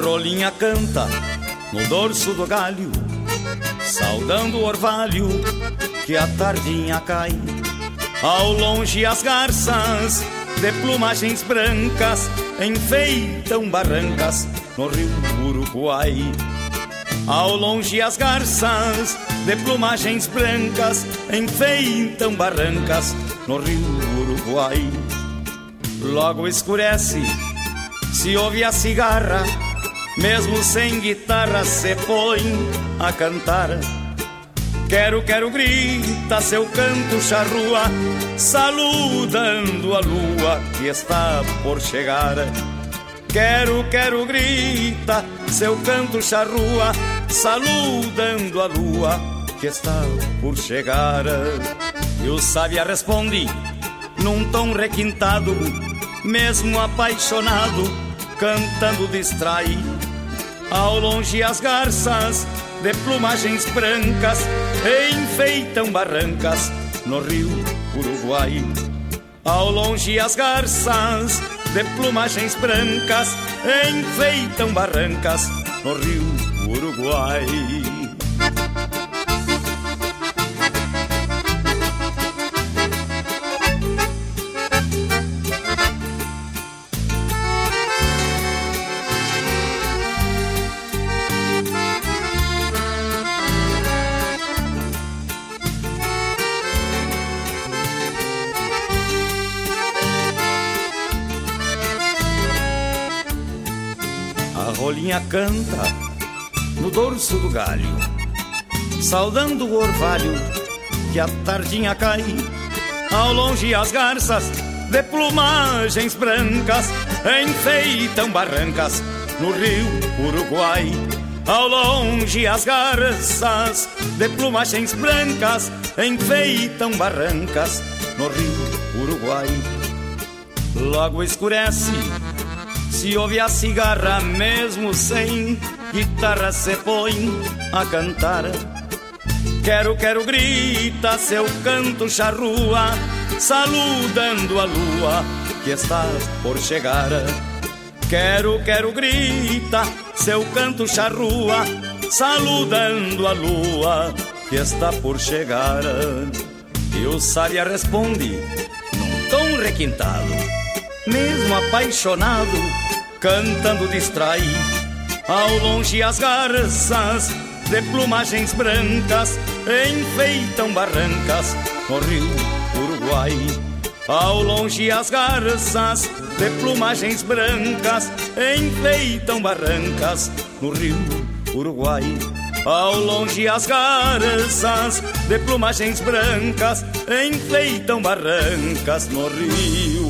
Rolinha canta no dorso do galho, saudando o orvalho que a tardinha cai. Ao longe as garças de plumagens brancas enfeitam barrancas no rio Uruguai. Ao longe as garças de plumagens brancas enfeitam barrancas no rio Uruguai. Logo escurece, se ouve a cigarra mesmo sem guitarra se põe a cantar. Quero, quero, grita seu canto charrua, saludando a lua que está por chegar. Quero, quero, grita seu canto charrua, saludando a lua que está por chegar. E o sábia responde num tom requintado, mesmo apaixonado, cantando distrai ao longe as garças de plumagens brancas enfeitam barrancas no rio Uruguai. Ao longe as garças de plumagens brancas enfeitam barrancas no rio Uruguai. Rolinha canta no dorso do galho, saudando o orvalho que a tardinha cai. Ao longe as garças de plumagens brancas enfeitam barrancas no rio Uruguai. Ao longe as garças de plumagens brancas enfeitam barrancas no rio Uruguai. Logo escurece, se ouve a cigarra mesmo sem guitarra se põe a cantar. Quero, quero, grita seu canto charrua, saludando a lua que está por chegar. Quero, quero, grita seu canto charrua, saludando a lua que está por chegar. E o Saria responde num tom requintado, mesmo apaixonado, cantando distrai. Ao longe as garças de plumagens brancas enfeitam barrancas no rio Uruguai. Ao longe as garças de plumagens brancas enfeitam barrancas no rio Uruguai. Ao longe as garças de plumagens brancas enfeitam barrancas no rio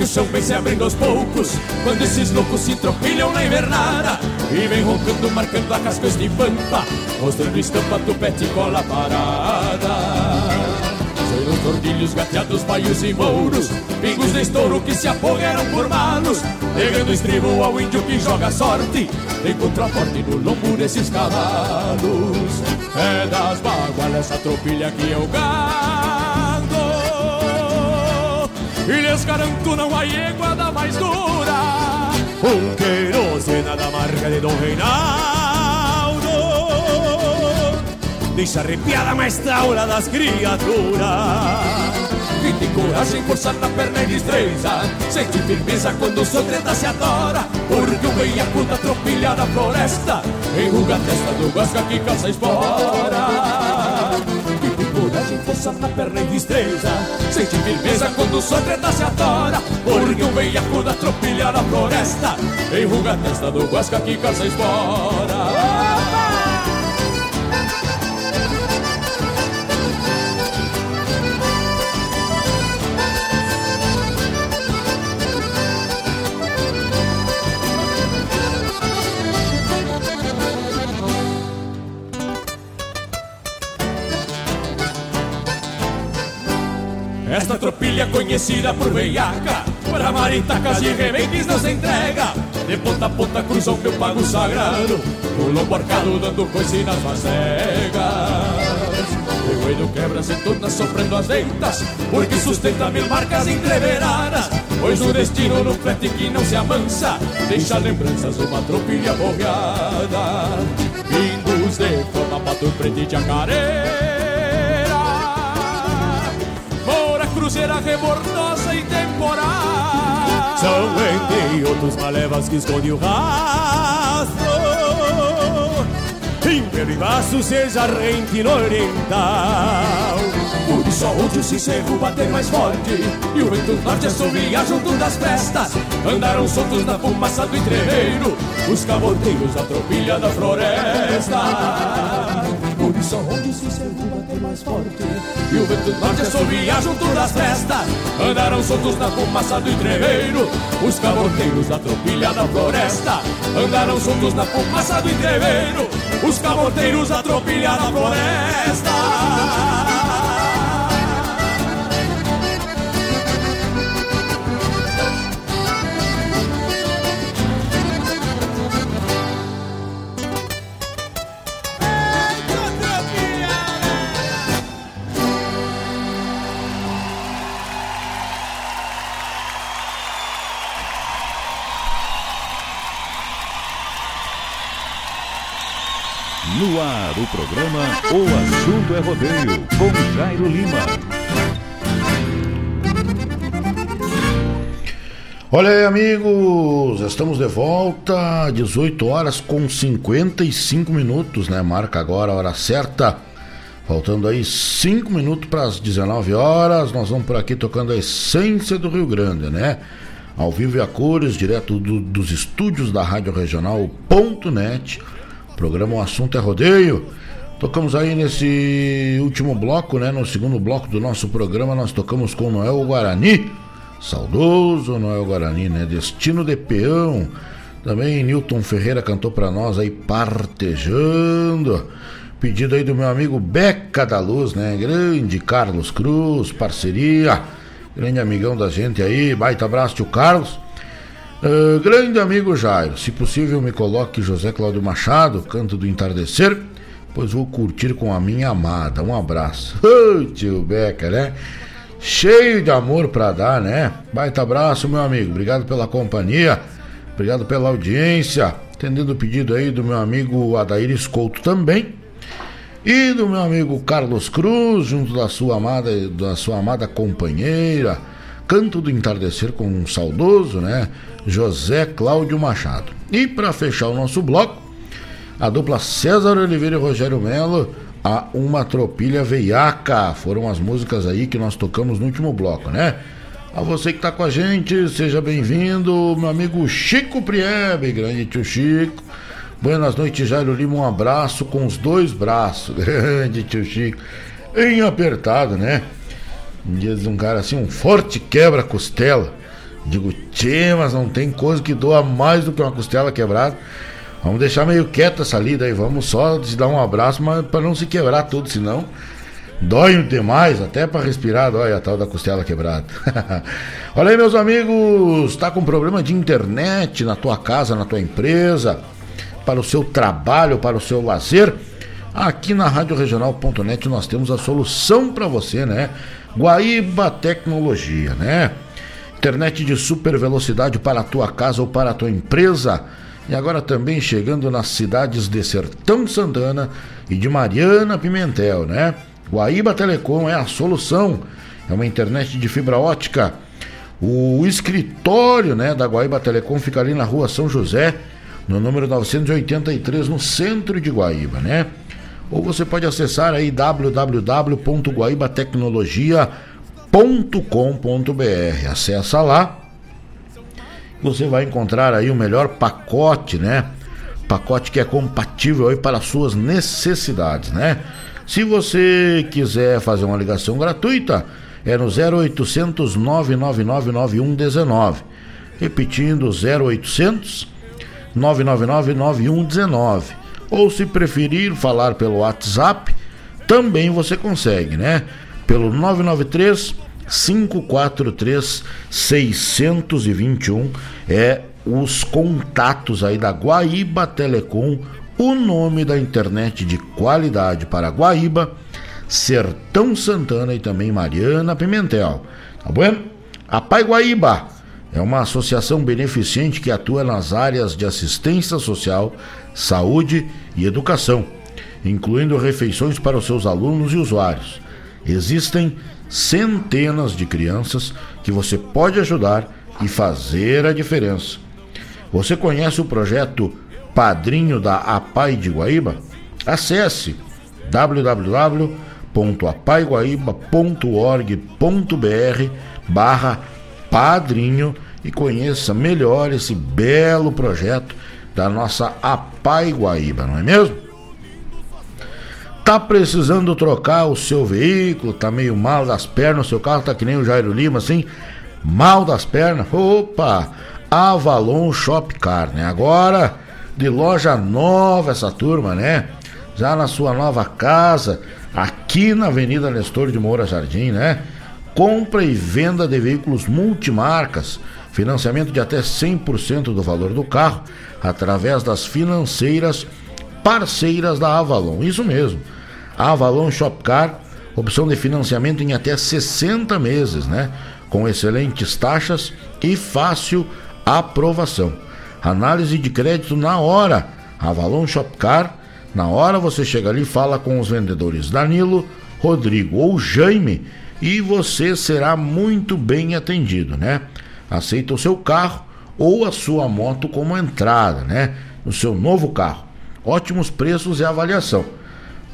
Que o chão vem se abrindo aos poucos Quando esses loucos se tropilham na invernada E vem roncando, marcando a cascas de pampa Mostrando estampa, tupete e cola parada. Os tordilhos, gateados, baios e mouros Pingos de estouro que se afogueram por manos Pegando estribo ao índio que joga sorte Encontra forte no lombo desses cavalos. É das bagualas essa tropilha que eu gato e lhes garanto não há iguada mais dura. Um querosena da marca de Dom Reinaldo. Deixa arrepiada a maestraura das criaturas. Que tem coragem, força na perna e destreza. Sente firmeza quando o treta se adora. Porque o veiaco da tropilha da floresta. Enruga a testa do guasca que caça espora força na perna e destreza. Sente firmeza quando sua treta se atora Porque o veiaco da tropilha na floresta. Enruga a testa do guasca que caça espora Tropilha conhecida por veiaca Para maritacas e rebentes não se entrega. De ponta a ponta cruzou meu pago sagrado O lobo arcado dando nas vacegas O coelho quebra se torna sofrendo as ventas Porque sustenta mil marcas entreveradas. Pois o destino no frete que não se amansa Deixa lembranças uma tropilha borreada. Vindos de forma pato preto e jacaré cruzeira rebordosa e temporal. São entre outros malevas que esconde o rastro. Império e vaso seja rente no oriental. Por isso onde o sincero bater mais forte E o vento norte assovia junto das festas. Andaram soltos na fumaça do entreveiro Os caboteiros da tropilha da floresta. Por isso onde o sincero bater mais forte. E o vento norte assovia junto das festas. Andaram soltos na fumaça do entreveiro Os caboteiros da tropilha da floresta. Andaram soltos na fumaça do entreveiro Os caboteiros da tropilha da floresta No ar, o programa O Assunto é Rodeio, com Jairo Lima. Olha aí, amigos, estamos de volta, 18 horas com 55 minutos, né? Marca agora a hora certa. Faltando aí 5 minutos para as 19 horas, nós vamos por aqui tocando a essência do Rio Grande, né? Ao vivo e a cores, direto do, dos estúdios da Rádio Regional.net. Programa O Assunto é Rodeio. Tocamos aí nesse último bloco, né? No segundo bloco do nosso programa, nós tocamos com Noel Guarani Saudoso Noel Guarani, né? Destino de Peão. Também Newton Ferreira cantou para nós aí Partejando. Pedido aí do meu amigo Beca da Luz, né? Grande Carlos Cruz, parceria. Grande amigão da gente aí. Baita abraço, tio Carlos. Uh, grande amigo Jairo, se possível me coloque José Cláudio Machado, Canto do Entardecer, pois vou curtir com a minha amada. Um abraço. Oh, tio Beca, né? cheio de amor para dar, né? Baita abraço, meu amigo. Obrigado pela companhia. Obrigado pela audiência. Atendendo o pedido aí do meu amigo Adair Escolto também. E do meu amigo Carlos Cruz, junto da sua amada, da sua amada companheira. Canto do Entardecer com um saudoso, né? José Cláudio Machado. E para fechar o nosso bloco, a dupla César Oliveira e Rogério Melo a Uma Tropilha Veiaca. Foram as músicas aí que nós tocamos no último bloco, né? A você que está com a gente, seja bem-vindo, meu amigo Chico Priebe, grande tio Chico. Buenas noites, Jairo Lima, um abraço com os dois braços, grande tio Chico. Bem apertado, né? Diz um cara assim, um forte quebra-costela. Digo, tchê, mas não tem coisa que doa mais do que uma costela quebrada. Vamos deixar meio quieto essa lida aí, vamos só te dar um abraço, mas para não se quebrar tudo, senão dói demais, até para respirar dói a tal da costela quebrada. Olha aí, meus amigos, tá com problema de internet na tua casa, na tua empresa, para o seu trabalho, para o seu lazer? Aqui na Rádio Regional.net nós temos a solução para você, né? Guaíba Tecnologia, né? Internet de super velocidade para a tua casa ou para a tua empresa e agora também chegando nas cidades de Sertão Santana e de Mariana Pimentel, né? Guaíba Telecom é a solução. É uma internet de fibra ótica. O escritório, né, da Guaíba Telecom fica ali na Rua São José, no número 983, no centro de Guaíba, né? Ou você pode acessar aí www.guaíbatecnologia.com.br. Acessa lá você vai encontrar aí o melhor pacote, né? Pacote que é compatível aí para as suas necessidades, né? Se você quiser fazer uma ligação gratuita, é no 0800 999 9119. Repetindo, 0800 999 9119. Ou se preferir falar pelo WhatsApp, também você consegue, né? Pelo 993 543 621 é os contatos aí da Guaíba Telecom, o nome da internet de qualidade para Guaíba, Sertão Santana e também Mariana Pimentel. Tá bom? A Pai Guaíba é uma associação beneficente que atua nas áreas de assistência social, saúde e educação, incluindo refeições para os seus alunos e usuários. Existem centenas de crianças que você pode ajudar e fazer a diferença. Você conhece o projeto Padrinho da APAI de Guaíba? Acesse www.apaiguaíba.org.br barra padrinho e conheça melhor esse belo projeto da nossa APAI Guaíba, não é mesmo? Tá precisando trocar o seu veículo, tá meio mal das pernas, o seu carro tá que nem o Jairo Lima, assim, mal das pernas. Opa! Avalon Shop Car, né? Agora de loja nova essa turma, né? Já na sua nova casa, aqui na Avenida Nestor de Moura Jardim, né? Compra e venda de veículos multimarcas, financiamento de até 100% do valor do carro, através das financeiras parceiras da Avalon. Isso mesmo. Avalon Shopcar, opção de financiamento em até 60 meses, né? Com excelentes taxas e fácil aprovação. Análise de crédito na hora. Avalon Shopcar Na hora você chega ali, fala com os vendedores Danilo, Rodrigo ou Jaime e você será muito bem atendido, né? Aceita o seu carro ou a sua moto como entrada, né? No seu novo carro. Ótimos preços e avaliação.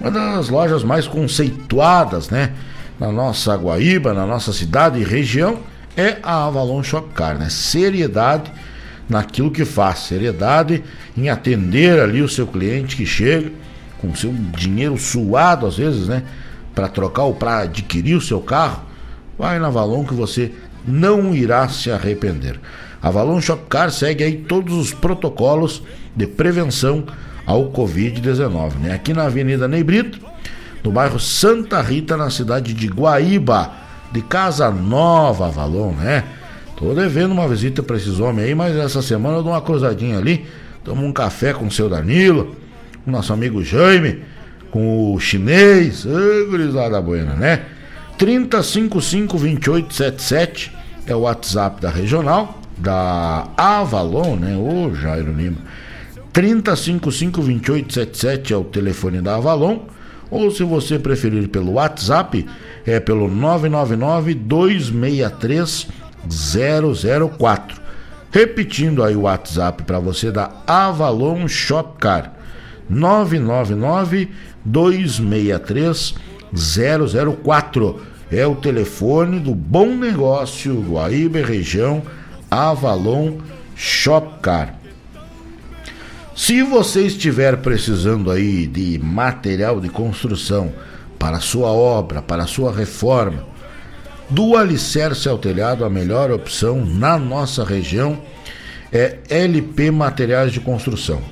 Uma das lojas mais conceituadas, né? Na nossa Guaíba, na nossa cidade e região, é a Avalon Shop Car, né? Seriedade naquilo que faz, seriedade em atender ali o seu cliente que chega com seu dinheiro suado às vezes, né, para trocar ou para adquirir o seu carro, vai na Avalon que você não irá se arrepender. A Avalon Shopcar segue aí todos os protocolos de prevenção ao Covid-19, né? Aqui na Avenida Neibrito, no bairro Santa Rita, na cidade de Guaíba, de Casa Nova Avalon, né? Tô devendo uma visita para esses homens aí, mas essa semana eu dou uma cruzadinha ali, tomo um café com o seu Danilo, com o nosso amigo Jaime, com o chinês, ô, gurizada buena, né? 30552877 é o WhatsApp da regional, da Avalon, né? Ô Jairo Lima. 30552877 é o telefone da Avalon. Ou se você preferir pelo WhatsApp, é pelo 999 263 004. Repetindo aí o WhatsApp para você da Avalon Shop Car. 999 263 004. É o telefone do Bom Negócio do Aíba região Avalon Shop Car. Se você estiver precisando aí de material de construção para sua obra, para sua reforma, do alicerce ao telhado, a melhor opção na nossa região é LP Materiais de Construção.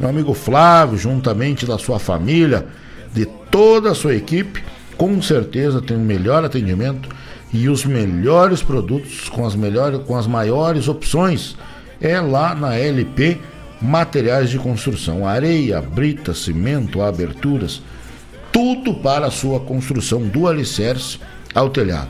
Meu amigo Flávio, juntamente da sua família, de toda a sua equipe, com certeza tem o um melhor atendimento e os melhores produtos com as melhores, com as maiores opções é lá na LP Materiais de Construção, areia, brita, cimento, aberturas, tudo para a sua construção do alicerce ao telhado.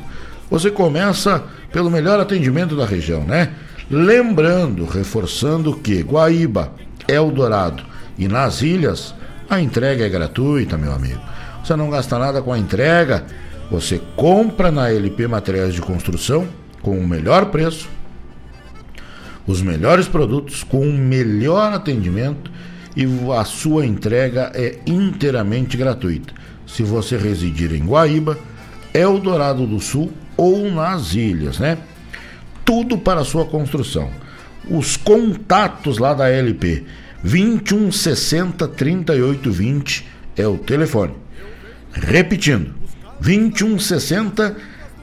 Você começa pelo melhor atendimento da região, né? Lembrando, reforçando que Guaíba, Eldorado e nas ilhas a entrega é gratuita, meu amigo. Você não gasta nada com a entrega, você compra na LP Materiais de Construção com o melhor preço, os melhores produtos, com o melhor atendimento e a sua entrega é inteiramente gratuita. Se você residir em Guaíba, Eldorado do Sul ou nas ilhas, né? Tudo para sua construção. Os contatos lá da LP 21 60 38 20 é o telefone. Repetindo, 21 60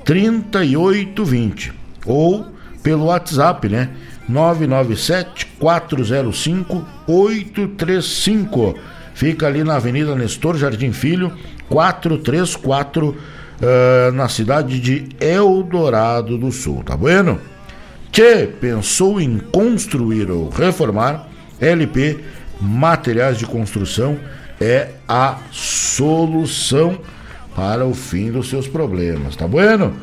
38 20 ou pelo WhatsApp, né? 997 405 835. Fica ali na Avenida Nestor Jardim Filho, 434, uh, na cidade de Eldorado do Sul, tá bueno? Que pensou em construir ou reformar? LP Materiais de Construção é a solução para o fim dos seus problemas, tá bueno?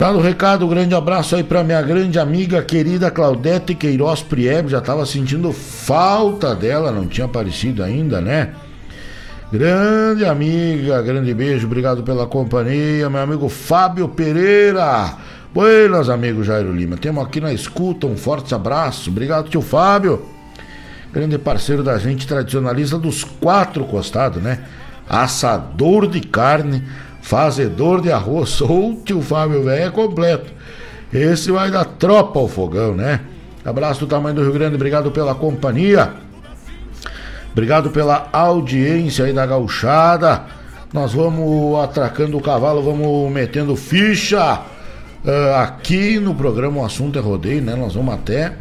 Dado o recado, um grande abraço aí para minha grande amiga querida Claudete Queiroz Prieb, já estava sentindo falta dela, não tinha aparecido ainda, né? Grande amiga, grande beijo, obrigado pela companhia, meu amigo Fábio Pereira. Buenas, amigo Jairo Lima. Temos aqui na escuta um forte abraço. Obrigado, tio Fábio grande parceiro da gente, tradicionalista dos quatro costados, né? Assador de carne, fazedor de arroz. Ou tio Fábio é completo. Esse vai dar tropa ao fogão, né? Abraço do tamanho do Rio Grande, obrigado pela companhia. Obrigado pela audiência aí da gauchada. Nós vamos atracando o cavalo, vamos metendo ficha uh, aqui no programa O Assunto é Rodeio, né? Nós vamos até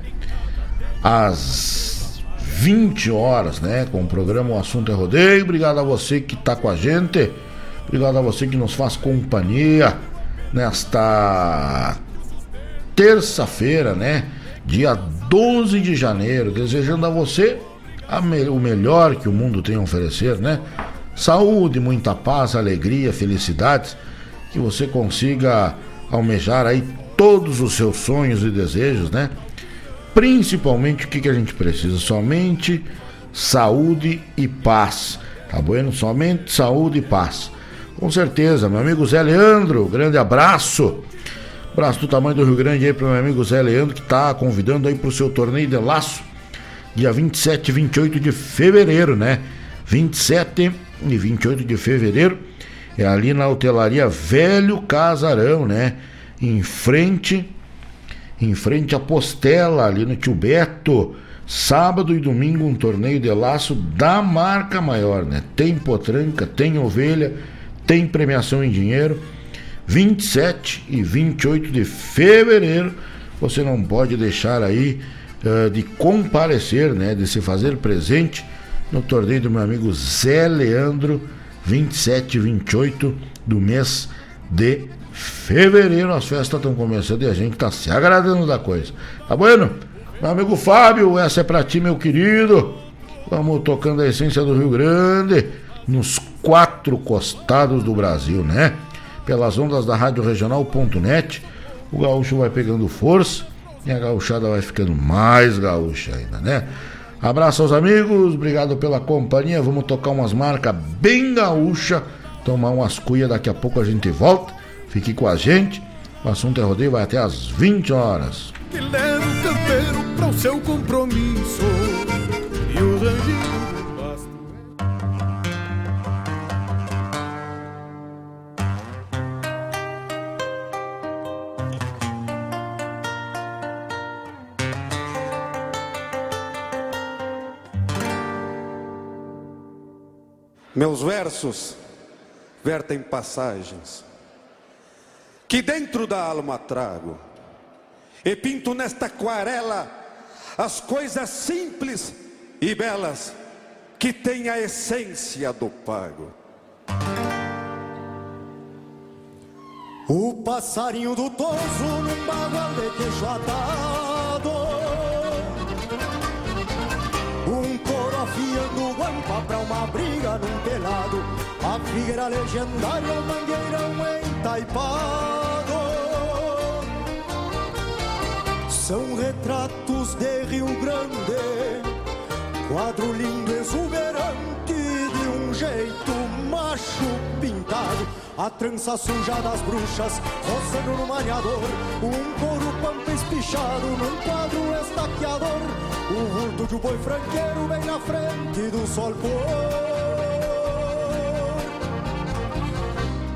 as 20 horas, né? Com o programa O Assunto é Rodeio. Obrigado a você que está com a gente. Obrigado a você que nos faz companhia nesta terça-feira, né? Dia 12 de janeiro. Desejando a você a me o melhor que o mundo tem a oferecer, né? Saúde, muita paz, alegria, felicidades. Que você consiga almejar aí todos os seus sonhos e desejos, né? Principalmente o que, que a gente precisa? Somente saúde e paz. Tá bueno? Somente saúde e paz. Com certeza, meu amigo Zé Leandro, grande abraço. Abraço do tamanho do Rio Grande aí para meu amigo Zé Leandro, que tá convidando aí pro seu torneio de laço, dia 27 e 28 de fevereiro, né? 27 e 28 de fevereiro, é ali na hotelaria Velho Casarão, né? Em frente, em frente à Postela, ali no Tio Beto. Sábado e domingo, um torneio de laço da marca maior, né? Tem potranca, tem ovelha, tem premiação em dinheiro. 27 e 28 de fevereiro, você não pode deixar aí uh, de comparecer, né? De se fazer presente no torneio do meu amigo Zé Leandro, 27 e 28 do mês de fevereiro. As festas estão começando e a gente está se agradando da coisa. Tá bueno? Meu amigo Fábio, essa é pra ti, meu querido. Vamos tocando a essência do Rio Grande nos quatro costados do Brasil, né? Pelas ondas da Rádio Regional.net, o gaúcho vai pegando força e a gauchada vai ficando mais gaúcha ainda, né? Abraço aos amigos, obrigado pela companhia. Vamos tocar umas marcas bem gaúcha, tomar umas cuias, daqui a pouco a gente volta. Fique com a gente. O assunto é rodeio, vai até às 20 horas que leva o campeiro para o seu compromisso e o rangido Meus versos vertem passagens que dentro da alma trago e pinto nesta aquarela as coisas simples e belas que têm a essência do pago. O passarinho do toso num bagual de queixo atado Afiando guampa pra uma briga num telado. A figueira legendária, o mangueirão entaipado. São retratos de Rio Grande, quadro lindo, exuberante, jeito macho pintado. A trança suja das bruxas, roçando no maniador, um couro pampa espichado num quadro estaqueador. O vulto de um boi franqueiro bem na frente do sol pôr.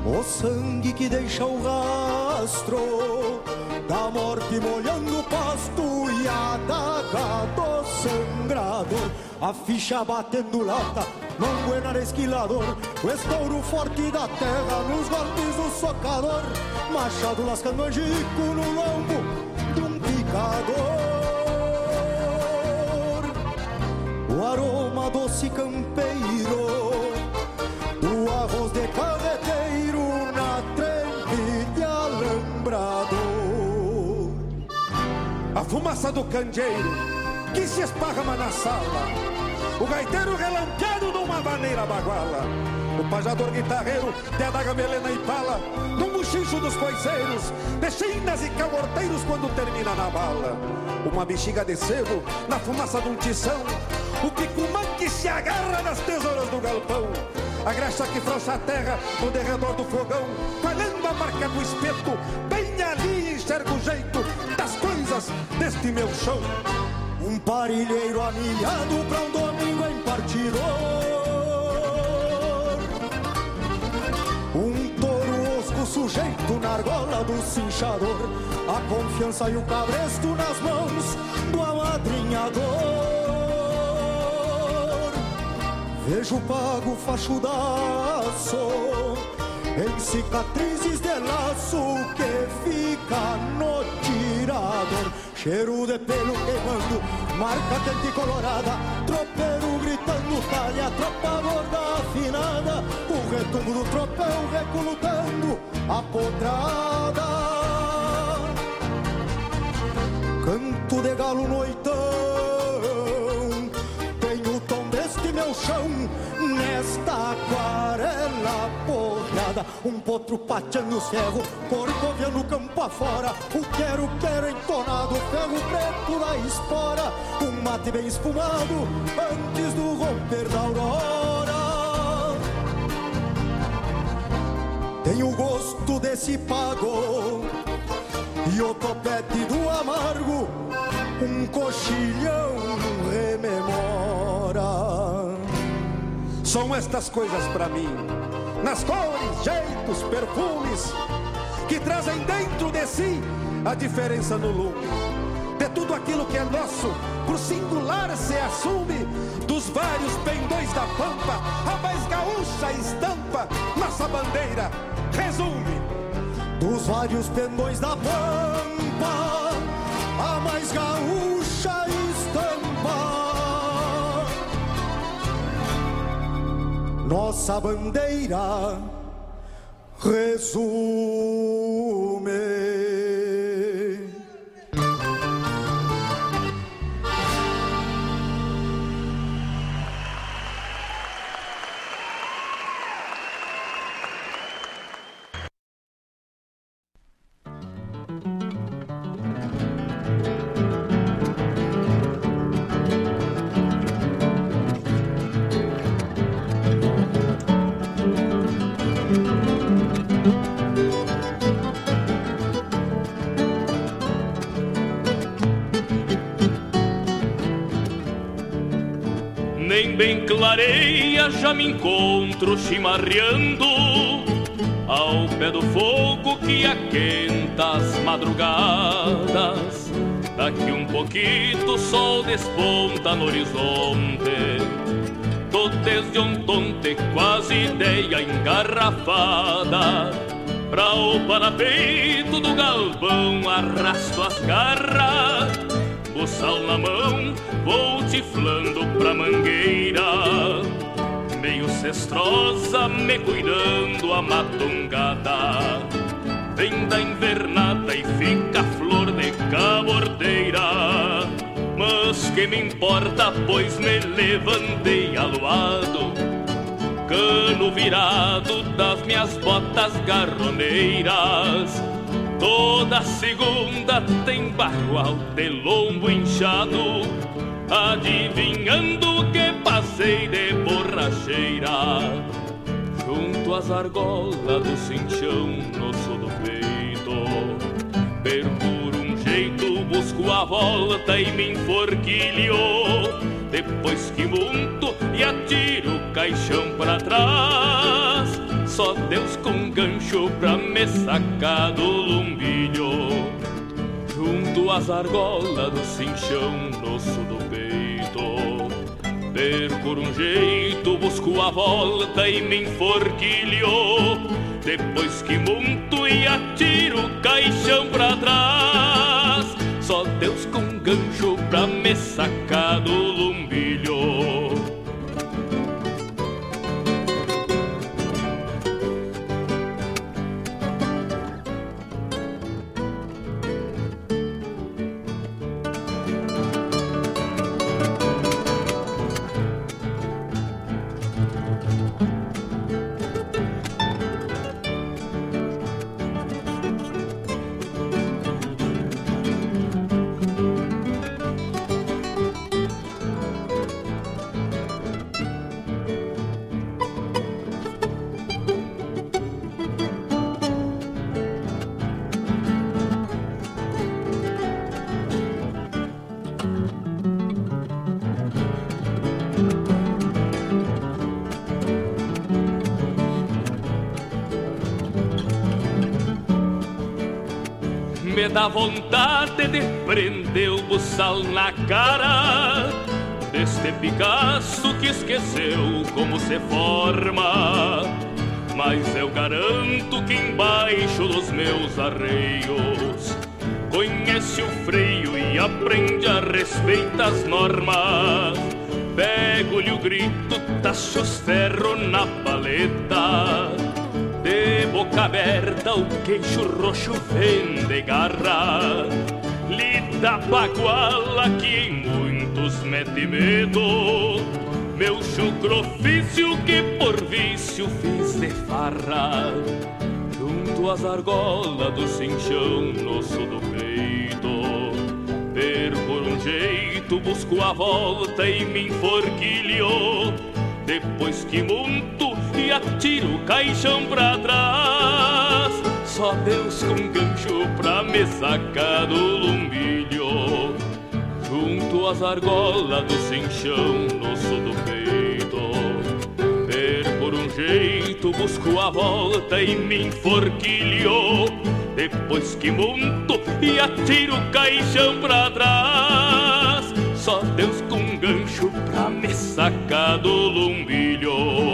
O sangue que deixa o rastro da morte molhando o pasto e a daga do sangrador, a ficha batendo lata, buena no esquilador, o estouro forte da terra nos golpes do socador, machado lascando angico no lombo de um picador. O aroma doce campeiro do arroz de carreteiro na trempe de alambrador. A fumaça do candeeiro que se esparrama na sala. O gaiteiro relampeado numa maneira baguala. O pajador guitarreiro de adaga melena e pala. No muxincho dos coiceiros, de chinas e caborteiros quando termina na bala. Uma bexiga de sebo na fumaça de um tição. O picumã que se agarra nas tesouras do galpão. A graxa que frouxa a terra no derredor do fogão. Falhando a marca do espeto, bem ali enxerga o jeito das coisas deste meu chão. Um parilheiro anilhado pra um domingo em partidor. Sujeito na argola do cinchador. A confiança e o cabresto nas mãos do amadrinhador. Vejo pago fachudaço em cicatrizes de laço que fica no tirador. Cheiro de pelo queimando, marca quente colorada, tropeiro gritando, talha, tropa gorda afinada, o retumbo do tropel recolutando a potrada. Canto de galo noitão, tem o tom deste meu chão, nesta aquarela porrada, um potro pateando os ferros, corcoviando campo afora, o quero, quero entonado, ferro preto da espora, um mate bem espumado, antes do romper da aurora. Tenho o gosto desse pago e o topete do amargo, um coxilhão rememora. São estas coisas para mim, nas cores, jeitos, perfumes, que trazem dentro de si a diferença no lume. De tudo aquilo que é nosso, por singular se assume, dos vários pendões da pampa, a mais gaúcha estampa, nossa bandeira resume. Dos vários pendões da pampa, a mais gaúcha estampa. Nossa bandeira resume. Bem clareia, já me encontro chimarreando ao pé do fogo que aquenta as madrugadas. Daqui um pouquinho o sol desponta no horizonte. Tô desde tonte, quase ideia engarrafada. Pra o parapeito do galpão arrasto as garras Buçal na mão, vou tiflando pra mangueira. Meio cestrosa, me cuidando a matungada Vem da invernada e fica a flor de cabordeira. Mas que me importa, pois me levantei aluado Cano virado das minhas botas garroneiras Toda segunda tem bagual de lombo inchado Adivinhando que passei de borracheira. Junto às argolas do cinchão no sul do peito Percuro um jeito, busco a volta e me enforquilho. Depois que monto e atiro o caixão pra trás Só Deus com gancho pra me sacar do lumbilho Junto às argolas do cinchão no sul do peito Percuro um jeito, busco a volta e me enforquilho. Depois que monto e atiro o caixão pra trás Só Deus com gancho pra me sacar do buçal na cara Deste Picasso que esqueceu como se forma. Mas eu garanto que embaixo dos meus arreios Conhece o freio e aprende a respeitar as normas. Pego-lhe o grito, tacho os ferro na paleta. De boca aberta, o queixo roxo vem de garra. Lida baguala que em muitos mete medo. meu chucro ofício que por vício fiz de farra Junto às argolas do cinchão no sul do peito Per por um jeito busco a volta e me enforquilho Depois que monto e atiro o caixão pra trás Só Deus com gancho pra me sacar do lumbilho. Junto às argolas do cinchão no sul do peito Ver por um jeito busco a volta e me enforquilho. Depois que monto e atiro o caixão pra trás Só Deus com gancho pra me sacar do lumbilho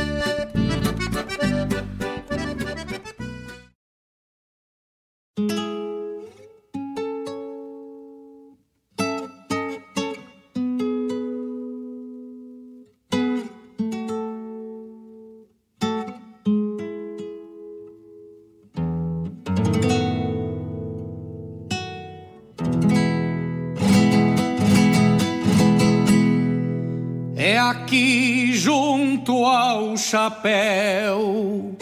Chapéu.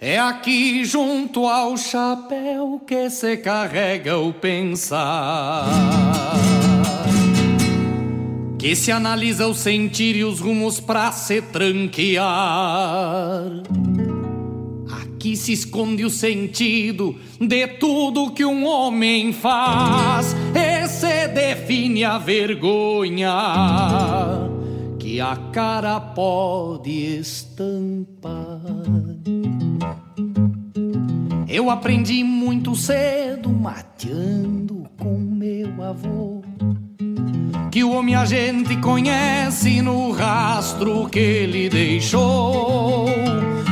É aqui junto ao chapéu que se carrega o pensar. Que se analisa o sentir e os rumos pra se tranquear. Aqui se esconde o sentido de tudo que um homem faz. E define a vergonha que a cara pode estampar. Eu aprendi muito cedo, mateando com meu avô, que o homem a gente conhece no rastro que ele deixou,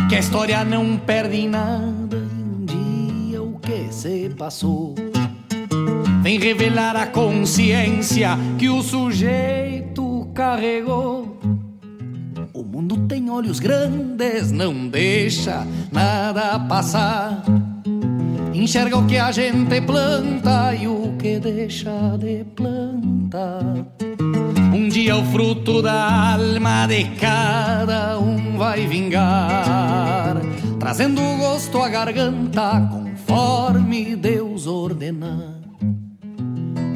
que a história não perde nada um dia o que se passou. Vem revelar a consciência que o sujeito carregou. O mundo tem olhos grandes, não deixa nada passar. Enxerga o que a gente planta e o que deixa de plantar. Um dia o fruto da alma de cada um vai vingar, trazendo gosto à garganta conforme Deus ordenar.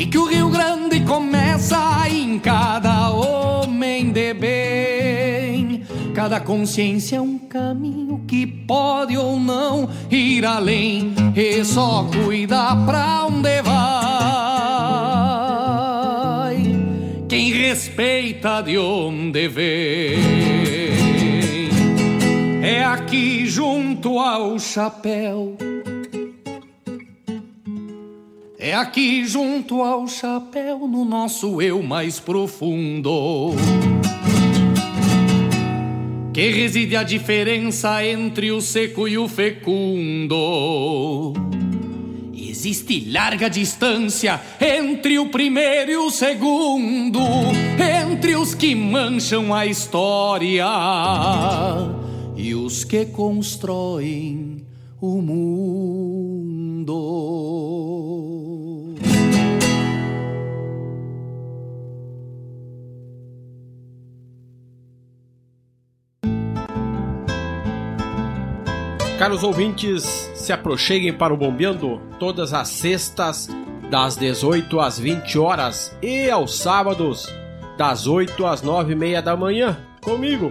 E que o Rio Grande começa em cada homem de bem. Cada consciência é um caminho que pode ou não ir além. E só cuida pra onde vai. Quem respeita de onde vem. É aqui junto ao chapéu é aqui junto ao chapéu, no nosso eu mais profundo, que reside a diferença entre o seco e o fecundo. existe larga distância entre o primeiro e o segundo, entre os que mancham a história e os que constroem o mundo. Caros ouvintes, se aproxeguem para o Bombeando todas as sextas, das 18 às 20 horas e aos sábados, das 8 às 9 e meia da manhã, comigo,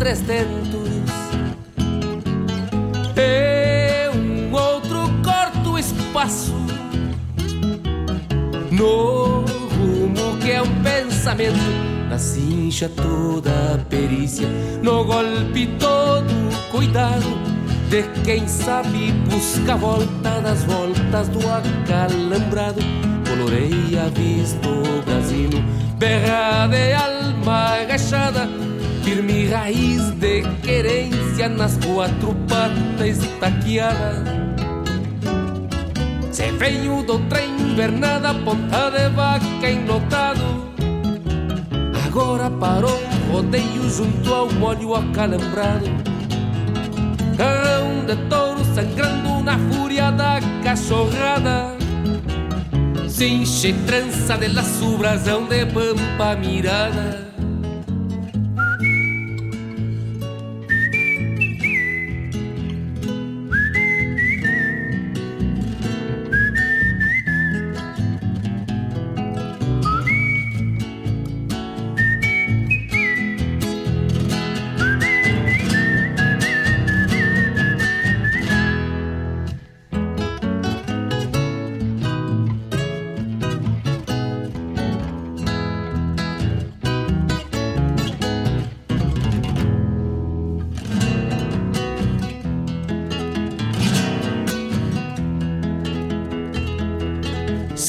Tentos. E um outro corta o espaço no rumo que é um pensamento. Na cincha toda a perícia, no golpe todo cuidado de quem sabe busca a volta das voltas do acalambrado. Coloreia visto o Brasil, berra de alma agachada, firme raiz de querência nas quatro patas estaqueada. Se veio do trem invernada, ponta de vaca enlotado. Agora parou rodeio junto ao molho acalambrado. Carrão de touro sangrando na fúria da cachorrada. Cinche trança de laço, brasão de pampa mirada.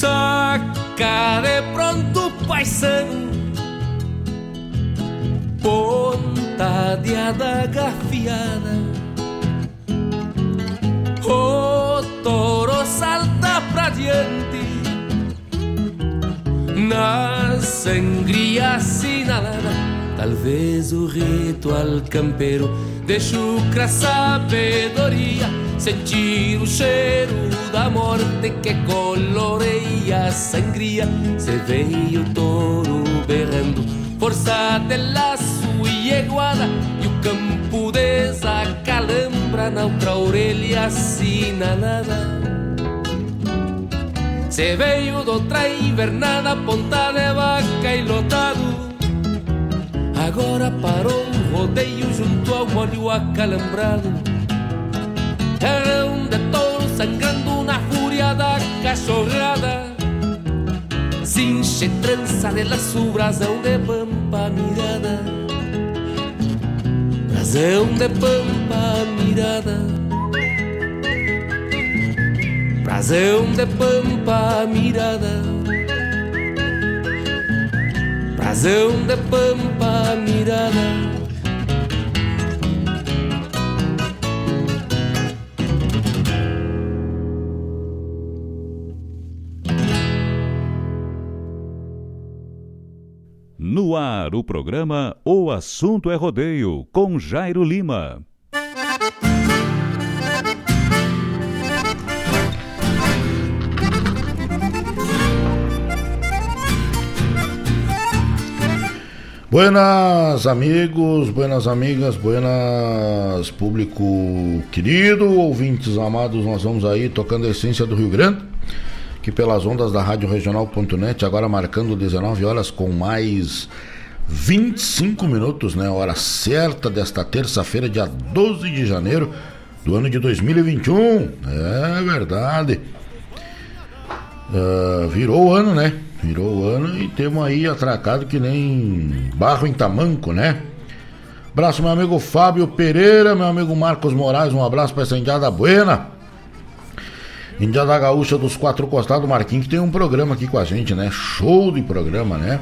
Saca de pronto o paisano. Ponta de adaga afiada O touro salta pra diante. Na sangria assinalada Talvez o ritual campeiro De chucra sabedoria Sentir o cheiro da morte que coloreia a sangria Se veio o touro berrando Força de laço e eguada E o campo desacalambra Na outra orelha assinalada Se veio do outra invernada Ponta de vaca e lotado. Agora parou um rodeio junto ao molho acalambrado sangrando na fúria da cachorrada. Cinche trança de laço, brasão de pampa mirada. Brasão de pampa mirada. Brasão de pampa mirada. Brasão de pampa mirada Ar, o programa O Assunto é Rodeio, com Jairo Lima. Buenas amigos, buenas amigas, buenas público querido, ouvintes amados, nós vamos aí tocando a essência do Rio Grande, que pelas ondas da Rádio Regional.net, agora marcando 19 horas com mais 25 minutos, né? Hora certa desta terça-feira, dia 12 de janeiro do ano de 2021. É verdade. Uh, virou o ano, né? Virou o ano e temos aí atracado que nem barro em tamanco, né? Abraço, meu amigo Fábio Pereira, meu amigo Marcos Moraes, um abraço para essa Indiada Buena. Indiada Gaúcha dos Quatro Costados, Marquinhos, que tem um programa aqui com a gente, né? Show de programa, né?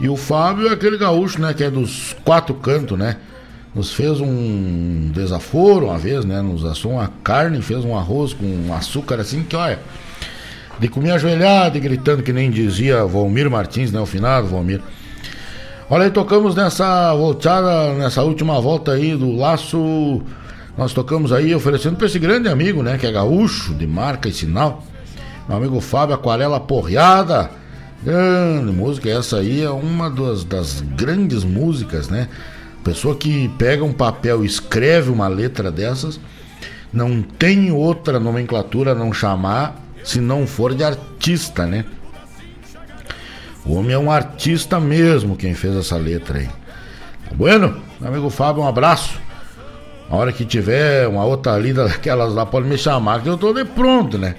E o Fábio é aquele gaúcho, né? Que é dos quatro cantos, né? Nos fez um desaforo uma vez, né? Nos assou uma carne, fez um arroz com açúcar assim, que olha de comer ajoelhado e gritando que nem dizia Valmir Martins, né? O finado Valmir. Olha aí, tocamos nessa voltada, nessa última volta aí do laço. Nós tocamos aí oferecendo para esse grande amigo, né? Que é gaúcho, de marca e sinal. Meu amigo Fábio Aquarela Porreada. Grande música, essa aí é uma das, das grandes músicas, né? Pessoa que pega um papel e escreve uma letra dessas, não tem outra nomenclatura a não chamar se não for de artista, né? O homem é um artista mesmo quem fez essa letra aí. Tá bueno? Meu amigo Fábio, um abraço. A hora que tiver uma outra lida daquelas lá, pode me chamar que eu tô de pronto, né?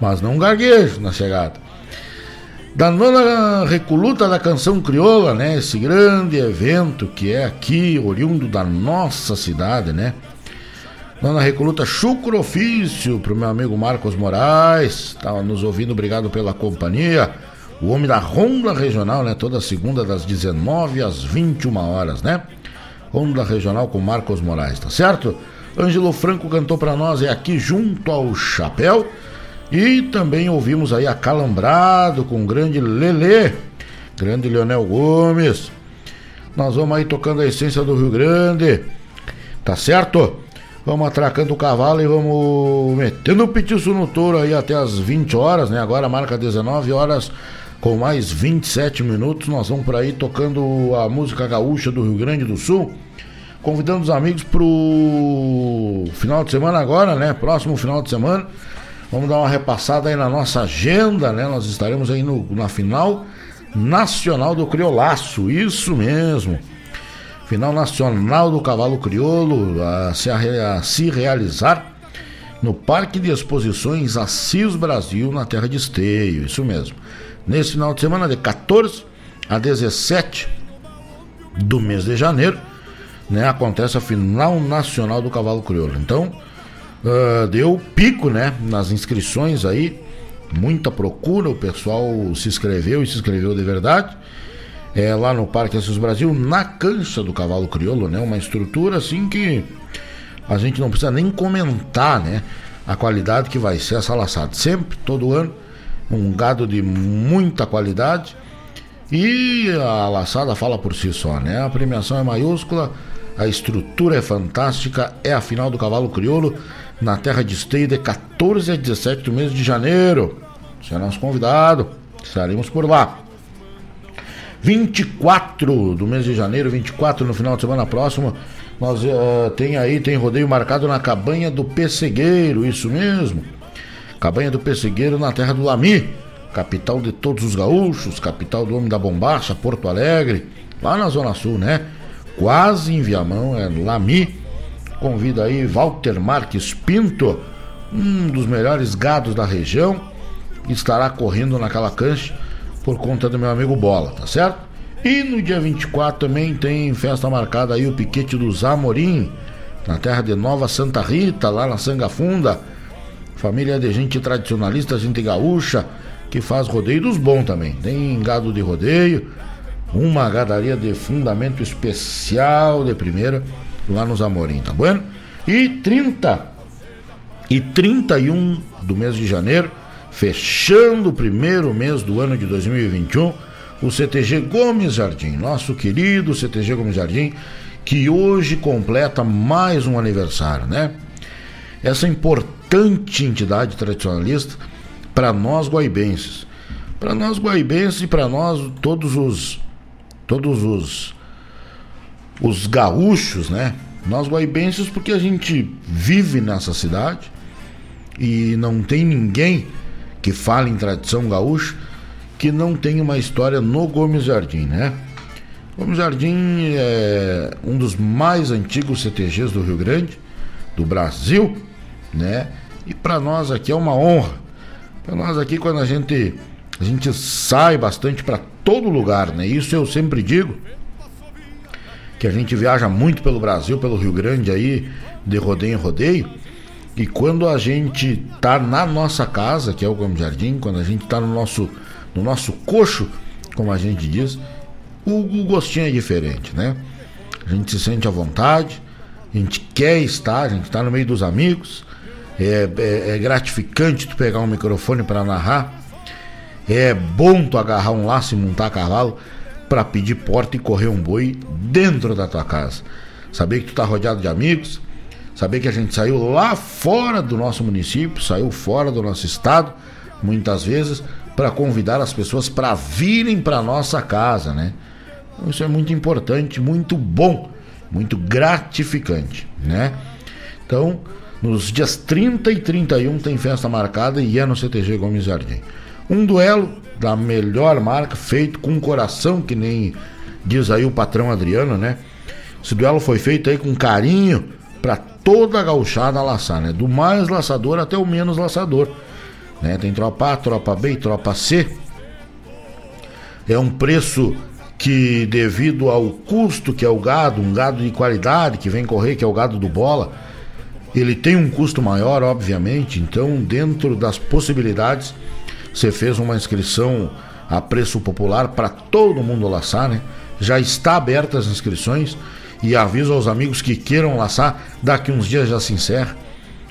Mas não gaguejo na chegada. Da nona recoluta da canção crioula, né? Esse grande evento que é aqui, oriundo da nossa cidade, né? Dona Recoluta Chucro Ofício, pro meu amigo Marcos Moraes, tá nos ouvindo, obrigado pela companhia. O homem da Ronda Regional, né? Toda segunda das 19 às 21 horas, né? Ronda Regional com Marcos Moraes, tá certo? Ângelo Franco cantou para nós, é aqui junto ao Chapéu. E também ouvimos aí Acalambrado com o grande Lelê, grande Leonel Gomes. Nós vamos aí tocando a essência do Rio Grande, tá certo? Vamos atracando o cavalo e vamos metendo o petiço no touro aí até as 20 horas, né? Agora marca 19 horas com mais 27 minutos. Nós vamos por aí tocando a música gaúcha do Rio Grande do Sul. Convidando os amigos pro final de semana agora, né? Próximo final de semana. Vamos dar uma repassada aí na nossa agenda, né? Nós estaremos aí no, na final nacional do Criolaço, isso mesmo. Final nacional do cavalo crioulo a se, a se realizar no Parque de Exposições Assis Brasil, na Terra de Esteio, isso mesmo. Nesse final de semana, de 14 a 17 do mês de janeiro, né, acontece a final nacional do cavalo crioulo. Então, uh, deu pico, né, nas inscrições aí, muita procura, o pessoal se inscreveu e se inscreveu de verdade é, lá no Parque Assis Brasil, na cancha do cavalo crioulo, né? Uma estrutura assim que a gente não precisa nem comentar, né? A qualidade que vai ser essa laçada. Sempre, todo ano, um gado de muita qualidade. E a laçada fala por si só, né? A premiação é maiúscula, a estrutura é fantástica, é a final do cavalo crioulo na terra de esteio de 14 a 17 do mês de janeiro. Você é nosso convidado, estaremos por lá. 24 do mês de janeiro, 24 no final de semana próximo, nós uh, tem aí, tem rodeio marcado na Cabanha do Pessegueiro, isso mesmo. Cabanha do Pessegueiro na terra do Lami, capital de todos os gaúchos, capital do homem da bombacha, Porto Alegre, lá na Zona Sul, né? Quase em Viamão, é Lami. Convida aí Walter Marques Pinto, um dos melhores gados da região, estará correndo naquela cancha por conta do meu amigo Bola, tá certo? E no dia 24 também tem festa marcada aí o piquete do Zamorim, na terra de Nova Santa Rita, lá na Sanga Funda. Família de gente tradicionalista, gente gaúcha, que faz rodeio dos bons também. Tem gado de rodeio, uma gadaria de fundamento especial de primeira, lá no Zamorim, tá bueno? E 30 e 31 do mês de janeiro fechando o primeiro mês do ano de 2021, o CTG Gomes Jardim, nosso querido CTG Gomes Jardim, que hoje completa mais um aniversário, né? Essa importante entidade tradicionalista para nós guaibenses, para nós guaibenses e para nós todos os todos os os gaúchos, né? Nós guaibenses porque a gente vive nessa cidade e não tem ninguém que fale em tradição gaúcha que não tenha uma história no Gomes Jardim, né? Gomes Jardim é um dos mais antigos CTGs do Rio Grande, do Brasil, né? E para nós aqui é uma honra. Para nós aqui quando a gente a gente sai bastante para todo lugar, né? Isso eu sempre digo que a gente viaja muito pelo Brasil, pelo Rio Grande aí, de rodeio em rodeio. E quando a gente tá na nossa casa, que é o Gomes Jardim, quando a gente tá no nosso, no nosso coxo, como a gente diz, o, o gostinho é diferente, né? A gente se sente à vontade, a gente quer estar, a gente está no meio dos amigos. É, é, é gratificante tu pegar um microfone para narrar. É bom tu agarrar um laço e montar cavalo para pedir porta e correr um boi dentro da tua casa. Saber que tu tá rodeado de amigos, saber que a gente saiu lá fora do nosso município, saiu fora do nosso estado, muitas vezes, para convidar as pessoas para virem para nossa casa, né? Então, isso é muito importante, muito bom, muito gratificante, né? Então, nos dias 30 e 31 tem festa marcada e é no CTG Gomes Jardim. Um duelo da melhor marca, feito com coração, que nem diz aí o patrão Adriano, né? Esse duelo foi feito aí com carinho para toda a gauchada laçar, né? Do mais laçador até o menos laçador. Né? Tem tropa A, tropa B e tropa C. É um preço que, devido ao custo que é o gado, um gado de qualidade que vem correr, que é o gado do bola, ele tem um custo maior, obviamente. Então, dentro das possibilidades, você fez uma inscrição a preço popular para todo mundo laçar, né? Já está aberta as inscrições e aviso aos amigos que queiram laçar, daqui uns dias já se encerra,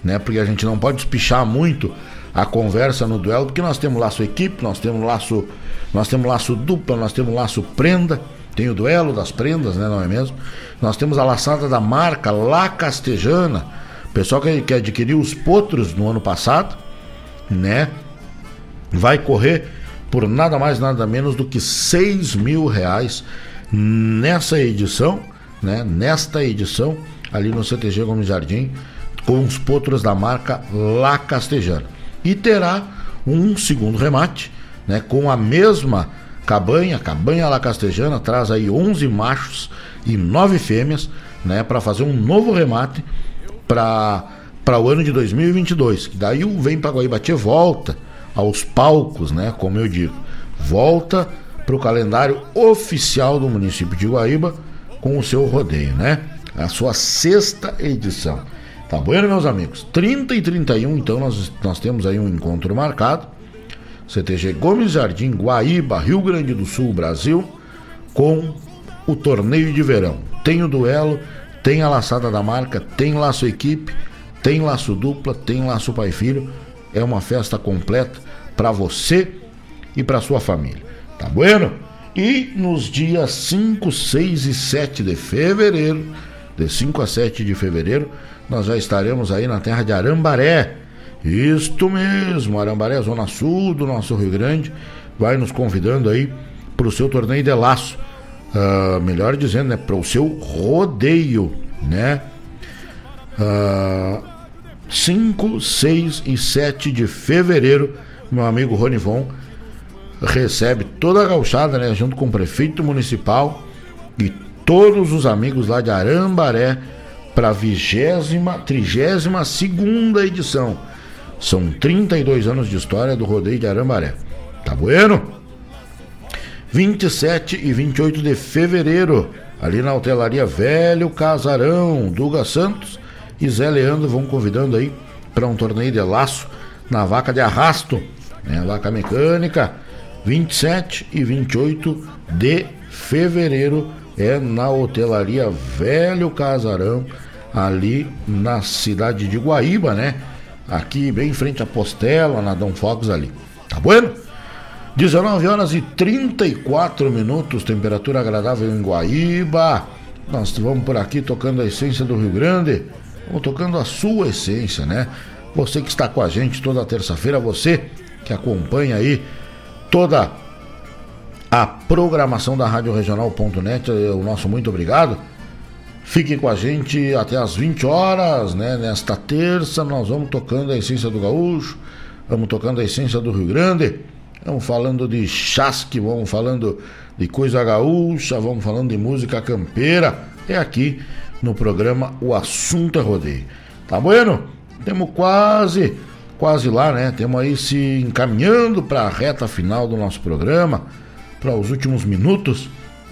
né? Porque a gente não pode espichar muito a conversa no duelo, porque nós temos laço equipe, nós temos laço, nós temos laço dupla, nós temos laço prenda, tem o duelo das prendas, né, não é mesmo? Nós temos a laçada da marca La Castejana, pessoal que, que adquiriu os potros no ano passado, né? vai correr por nada mais nada menos do que 6 mil reais nessa edição, né? Nesta edição ali no CTG Gomes Jardim com os potros da marca La Castejana e terá um segundo remate, né? Com a mesma cabanha, cabanha La Castejana traz aí 11 machos e 9 fêmeas, né? Para fazer um novo remate para para o ano de 2022, que daí o Vem para Guaíba volta aos palcos, né? Como eu digo, volta para o calendário oficial do município de Guaíba com o seu rodeio, né? A sua sexta edição. Tá bueno, meus amigos? 30 e 31, então nós, nós temos aí um encontro marcado. CTG Gomes Jardim, Guaíba, Rio Grande do Sul, Brasil, com o torneio de verão. Tem o duelo, tem a laçada da marca, tem laço equipe, tem laço dupla, tem laço pai filho é uma festa completa para você e para sua família. Tá bueno? E nos dias 5, 6 e 7 de fevereiro, de 5 a 7 de fevereiro, nós já estaremos aí na terra de Arambaré. Isto mesmo, Arambaré, zona sul do nosso Rio Grande, vai nos convidando aí para o seu torneio de laço. Uh, melhor dizendo, né, para o seu rodeio, né? Uh, 5, 6 e 7 de fevereiro, meu amigo Ronivon recebe toda a gauchada, né, junto com o prefeito municipal e todos os amigos lá de Arambaré para a vigésima, trigésima segunda edição. São 32 anos de história do rodeio de Arambaré. Tá bueno? 27 e 28 de fevereiro, ali na hotelaria Velho Casarão, Duga Santos e Zé Leandro vão convidando aí para um torneio de laço na vaca de arrasto, né? Vaca mecânica, 27 e 28 de fevereiro é na hotelaria Velho Casarão, ali na cidade de Guaíba, né? Aqui bem em frente à Postela, na Dom Fogos ali. Tá bueno? 19 horas e 34 minutos, temperatura agradável em Guaíba. Nós vamos por aqui tocando a essência do Rio Grande. Vamos tocando a sua essência, né? Você que está com a gente toda terça-feira, você que acompanha aí toda a programação da Rádio Regional.net. O nosso muito obrigado. Fique com a gente até as 20 horas, né? Nesta terça nós vamos tocando a essência do gaúcho, vamos tocando a essência do Rio Grande, vamos falando de chasque, vamos falando de coisa gaúcha, vamos falando de música campeira. É aqui no programa O Assunto é Rodeio. Tá bueno? Temos quase, quase lá, né? Temos aí se encaminhando para a reta final do nosso programa, para os últimos minutos,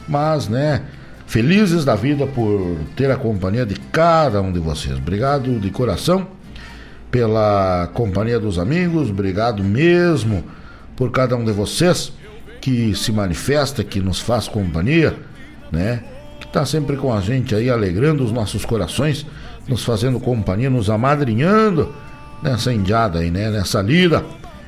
mas, né? Felizes da vida por ter a companhia de cada um de vocês. Obrigado de coração pela companhia dos amigos, obrigado mesmo por cada um de vocês que se manifesta, que nos faz companhia, né? Que está sempre com a gente aí, alegrando os nossos corações, nos fazendo companhia, nos amadrinhando nessa indiada aí, né? Nessa lida,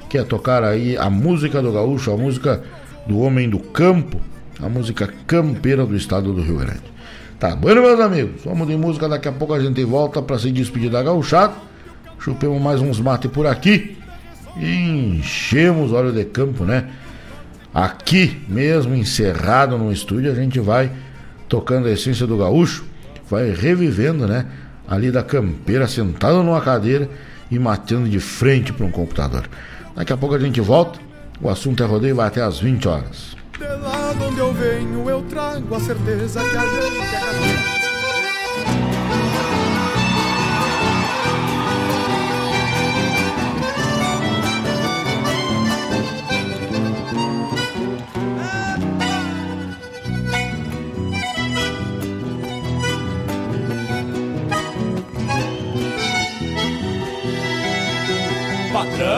que é tocar aí a música do gaúcho, a música do homem do campo, a música campeira do estado do Rio Grande. Tá, bueno, meus amigos, vamos de música, daqui a pouco a gente volta para se despedir da gauchada. Chupemos mais uns mate por aqui enchemos óleo de campo, né? Aqui mesmo, encerrado no estúdio, a gente vai tocando a essência do gaúcho, vai revivendo, né? Ali da campeira, sentado numa cadeira e matando de frente para um computador. Daqui a pouco a gente volta. O assunto é rodeio, vai até às 20 horas. De lá de onde eu venho, eu trago a certeza que a gente é patrão.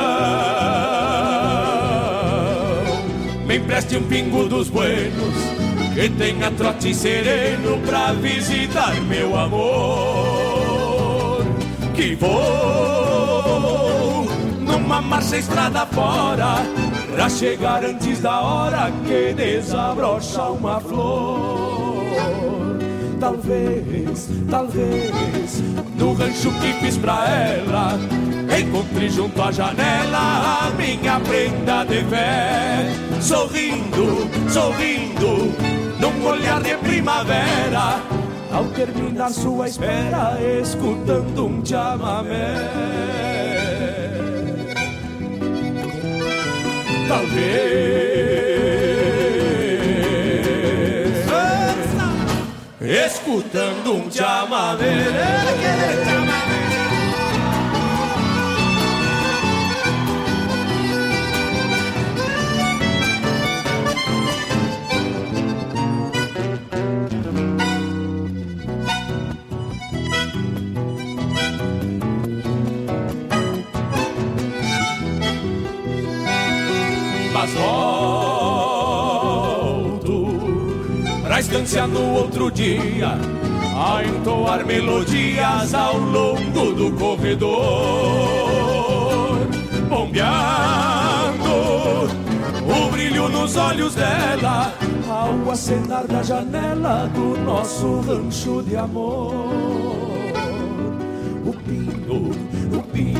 Me empreste um pingo dos buenos, que tenha trote sereno pra visitar meu amor. Que vou numa marcha estrada fora, pra chegar antes da hora que desabrocha uma flor. Talvez, talvez, no rancho que fiz pra ela Encontrei junto à janela a minha prenda de fé. Sorrindo, sorrindo, num olhar de primavera Ao terminar sua espera, escutando um chamamé. Talvez Escutando um chamamé estância no outro dia a entoar melodias ao longo do corredor, bombeando o brilho nos olhos dela ao acenar da janela do nosso rancho de amor. O pino, o pino,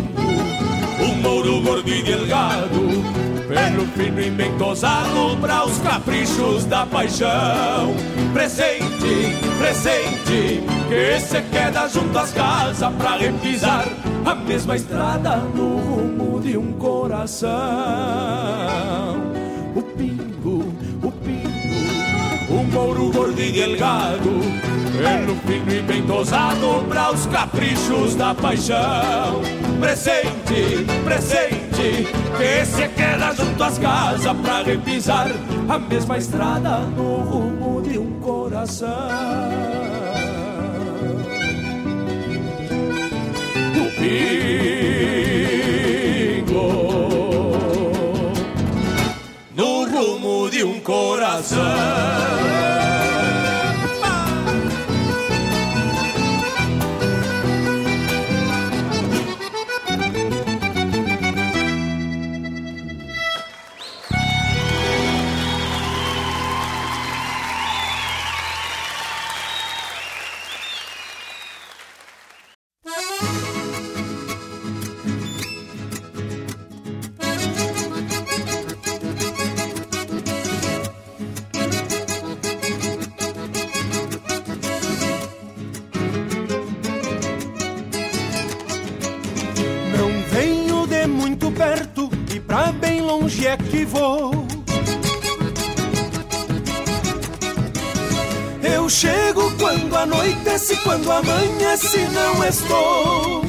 um mouro gordo e delgado pelo fino e bem tosado para os caprichos da paixão. Presente, presente, que se queda junto às casas pra repisar a mesma estrada no rumo de um coração. O pingo, o pingo, um mouro gordo e delgado, pelo fino e bem tosado para os caprichos da paixão. Presente, presente, que se queda junto às casas pra repisar a mesma estrada no rumo de um coração. O pingo no rumo de um coração. Que vou. Eu chego quando anoitece, quando amanhece, não estou.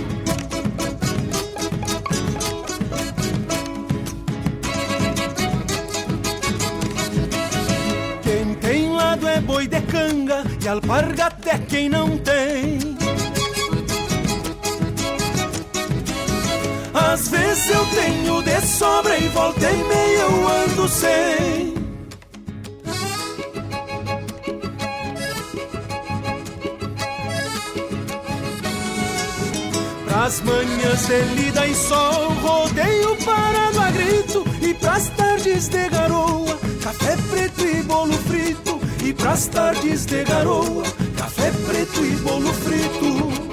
Quem tem lado é boi de canga e alpargata é quem não tem. Às vezes eu tenho de sobra e volta e meia eu ando sem. Pras manhãs de lida e sol, rodeio parado a grito. E pras tardes de garoa, café preto e bolo frito. E pras tardes de garoa, café preto e bolo frito.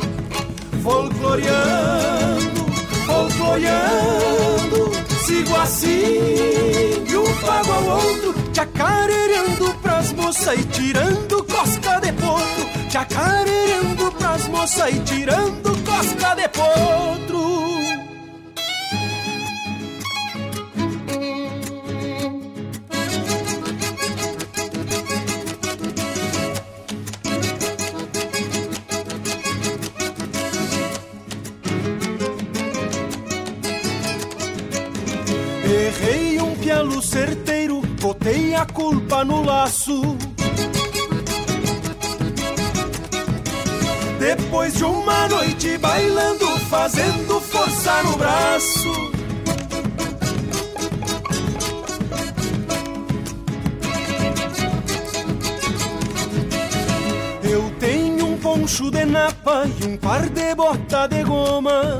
Folcloreando, folcloreando, sigo assim, de um pago ao outro, chacareando pras moças e tirando cosca de potro. Chacareando pras moças e tirando cosca de potro. Culpa no laço. Depois de uma noite bailando, fazendo força no braço. Eu tenho um poncho de napa e um par de bota de goma.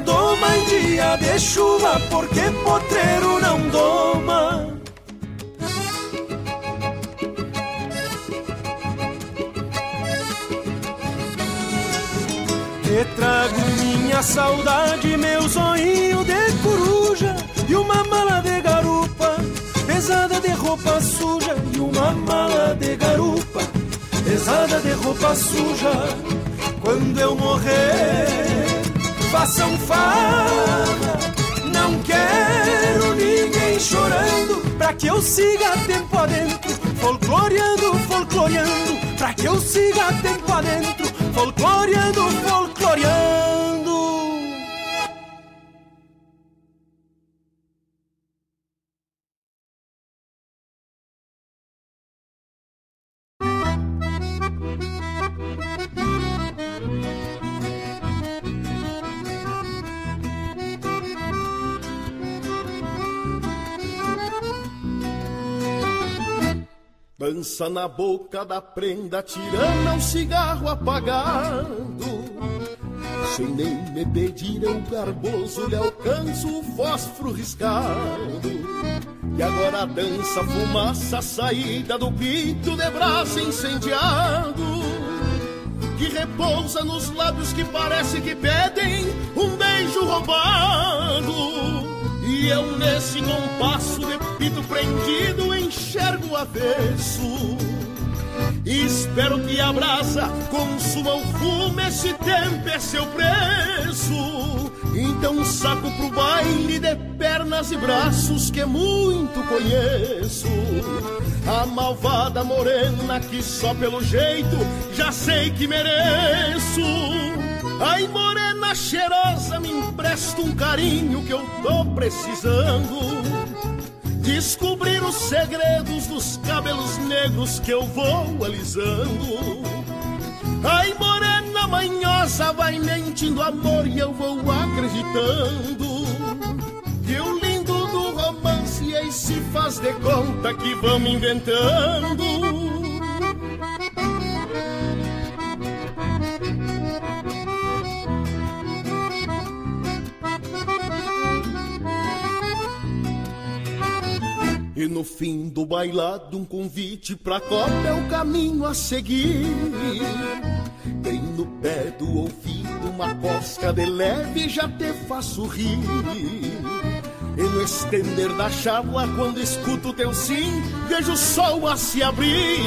Doma em dia de chuva, porque potreiro não doma. Te trago minha saudade, meu zoinho de coruja e uma mala de garupa pesada de roupa suja e uma mala de garupa pesada de roupa suja. Quando eu morrer, façam farra. Não quero ninguém chorando pra que eu siga tempo adentro, folcloreando, folcloreando, pra que eu siga tempo adentro, folcloreando, folcloreando. Dança na boca da prenda, tirando um cigarro apagado. Sem nem me pedir, eu garboso lhe alcanço o fósforo riscado. E agora dança fumaça, saída do pito de braço incendiado. Que repousa nos lábios que parece que pedem um beijo roubado. E eu nesse compasso de pito prendido enxergo o avesso. Espero que a brasa consuma o fumo, esse tempo é seu preço. Então saco pro baile de pernas e braços que muito conheço. A malvada morena que só pelo jeito já sei que mereço. Ai, morena cheirosa, me empresta um carinho que eu tô precisando. Descobrir os segredos dos cabelos negros que eu vou alisando. Ai, morena manhosa, vai mentindo amor e eu vou acreditando. Que o lindo do romance aí se faz de conta que vamos inventando. E no fim do bailado, um convite pra copa é o caminho a seguir. Bem no pé do ouvido, uma cosca de leve já te faço rir. E no estender da chábua, quando escuto teu sim, vejo o sol a se abrir.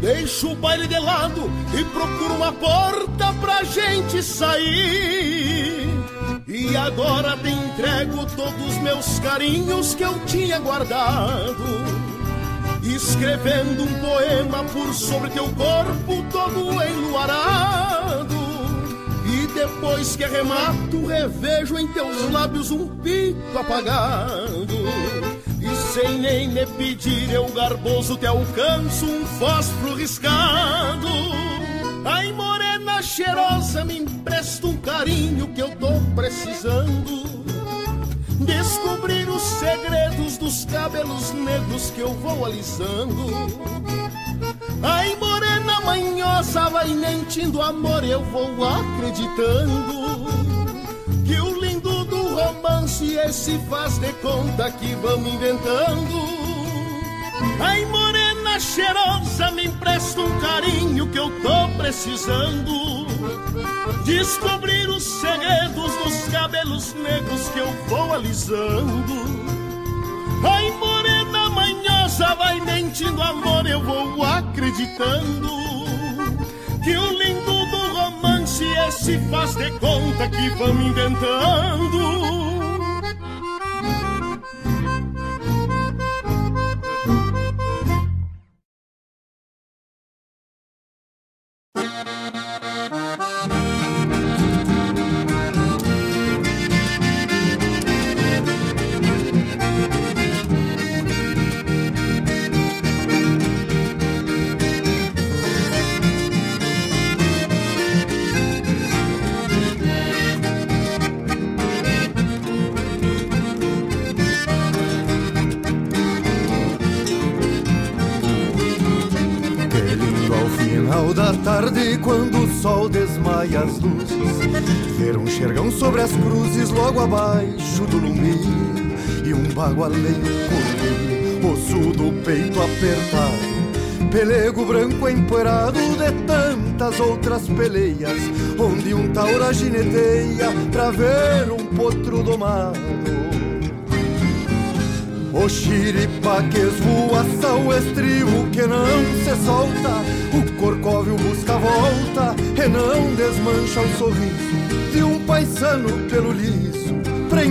Deixo o baile de lado e procuro uma porta pra gente sair. E agora te entrego todos os meus carinhos que eu tinha guardado. Escrevendo um poema por sobre teu corpo todo enluarado. E depois que arremato, revejo em teus lábios um pico apagado. E sem nem me pedir, eu garboso te alcanço um fósforo riscado. Ai, morena cheirosa, me empresta um carinho que eu tô precisando. Descobrir os segredos dos cabelos negros que eu vou alisando. Ai, morena manhosa, vai mentindo amor, eu vou acreditando. Que o lindo do romance esse faz de conta que vamos inventando. Ai, morena cheirosa, me empresta um carinho que eu tô precisando. Descobrir os segredos dos cabelos negros que eu vou alisando. Ai, morena manhosa, vai mentindo amor, eu vou acreditando. Que o lindo do romance esse faz de conta que vamos inventando. Abaixo do lume e um bagualeiro correr, osso do peito apertado, pelego branco empoeirado de tantas outras peleias, onde um taura gineteia pra ver um potro domado. O xiripa que esvoaça o estribo que não se solta O corcóvio busca a volta e não desmancha o sorriso De um paisano pelo liso,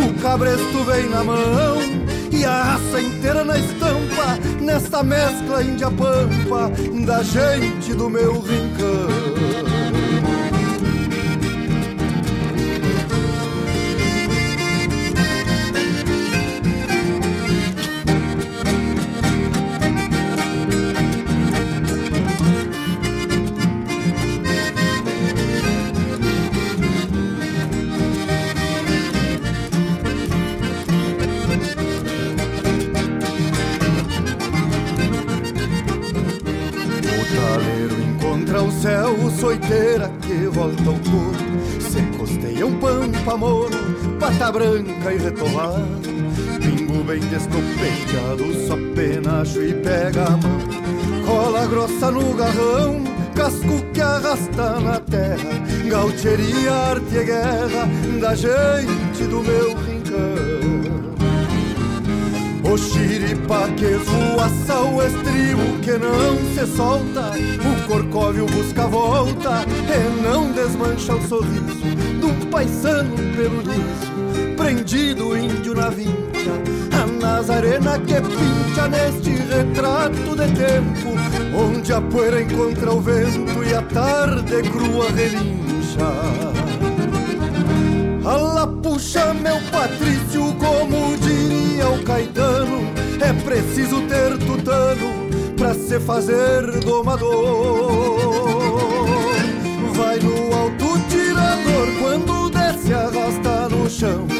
o cabresto vem na mão e a raça inteira na estampa, nesta mescla índia pampa da gente do meu rincão. Branca e retovado Pingo bem descopeteado, só penacho e pega a mão. Cola grossa no garrão, casco que arrasta na terra Gaucheria, arte e guerra da gente do meu rincão. O xiripa que voaça o estribo que não se solta O corcóvio busca volta e não desmancha o sorriso um paisano pelo liso, prendido índio na vincha A Nazarena que pincha neste retrato de tempo Onde a poeira encontra o vento e a tarde crua relincha Alá puxa meu Patrício, como diria o Caetano, é preciso ter tutano pra se fazer domador. Vai no alto tirador, quando desce arrasta no chão, o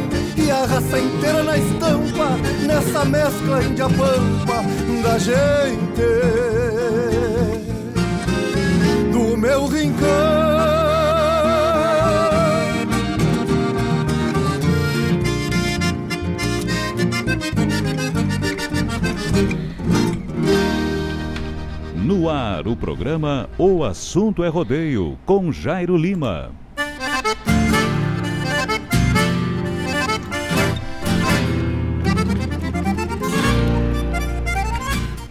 a raça inteira na estampa, nessa mescla índia pampa da gente do meu rincão. No ar, o programa O Assunto é Rodeio, com Jairo Lima.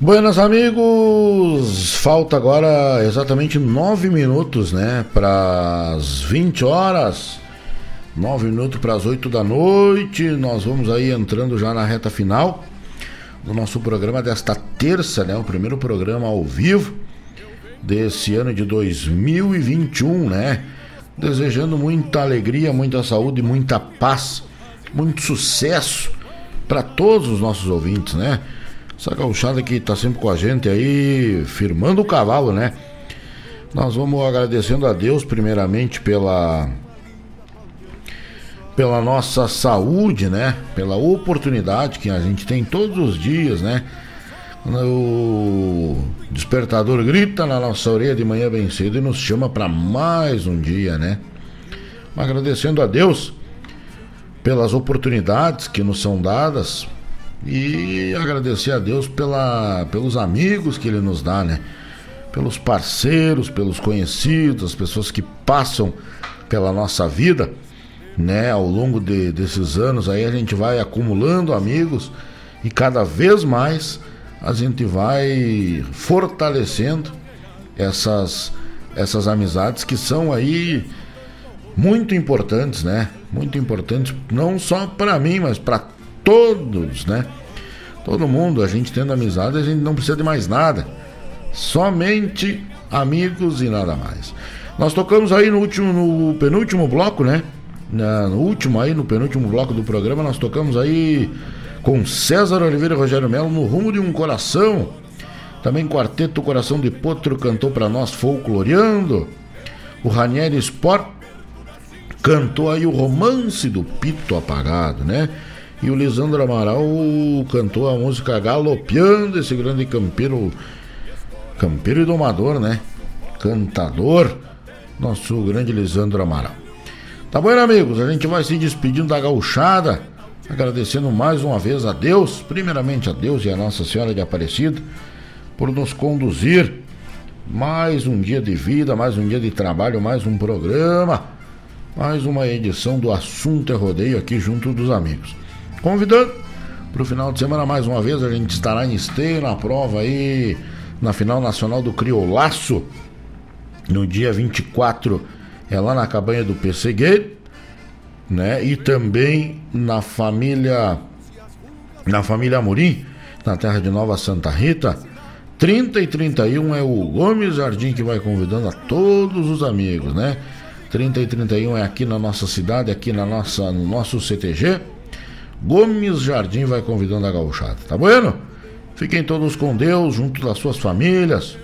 Buenas amigos, falta agora exatamente nove minutos, né, para as 20 horas, nove minutos para as 8 da noite. Nós vamos aí entrando já na reta final do nosso programa desta terça, né, o primeiro programa ao vivo desse ano de 2021, né? Desejando muita alegria, muita saúde, muita paz, muito sucesso para todos os nossos ouvintes, né? Essa gauchada que está sempre com a gente aí, firmando o cavalo, né? Nós vamos agradecendo a Deus primeiramente pela pela nossa saúde, né? Pela oportunidade que a gente tem todos os dias, né? O despertador grita na nossa orelha de manhã bem cedo e nos chama para mais um dia, né? Agradecendo a Deus pelas oportunidades que nos são dadas e agradecer a Deus pela, pelos amigos que Ele nos dá, né? Pelos parceiros, pelos conhecidos, as pessoas que passam pela nossa vida, né? Ao longo de, desses anos aí a gente vai acumulando amigos e cada vez mais a gente vai fortalecendo essas, essas amizades que são aí muito importantes, né? Muito importantes não só para mim, mas para todos, né? Todo mundo, a gente tendo amizade, a gente não precisa de mais nada. Somente amigos e nada mais. Nós tocamos aí no último, no penúltimo bloco, né? No último aí, no penúltimo bloco do programa, nós tocamos aí com César Oliveira e Rogério Melo no rumo de um coração. Também Quarteto Coração de Potro cantou para nós folcloreando. O Ranieri Sport cantou aí o romance do Pito Apagado, né? E o Lisandro Amaral cantou a música Galopeando, esse grande campeiro, campeiro e domador, né? Cantador, nosso grande Lisandro Amaral. Tá bom, amigos? A gente vai se despedindo da gauchada, agradecendo mais uma vez a Deus, primeiramente a Deus e a Nossa Senhora de Aparecida, por nos conduzir mais um dia de vida, mais um dia de trabalho, mais um programa, mais uma edição do Assunto é Rodeio aqui junto dos amigos. Convidando para o final de semana, mais uma vez, a gente estará em esteio na prova aí, na final nacional do Criolaço, no dia 24, é lá na cabanha do Pessegueiro, né? E também na família, na família Amorim, na terra de Nova Santa Rita. 30 e 31 é o Gomes Jardim que vai convidando a todos os amigos, né? 30 e 31 é aqui na nossa cidade, aqui na nossa, no nosso CTG. Gomes Jardim vai convidando a gauchada, tá bueno? Fiquem todos com Deus, junto das suas famílias.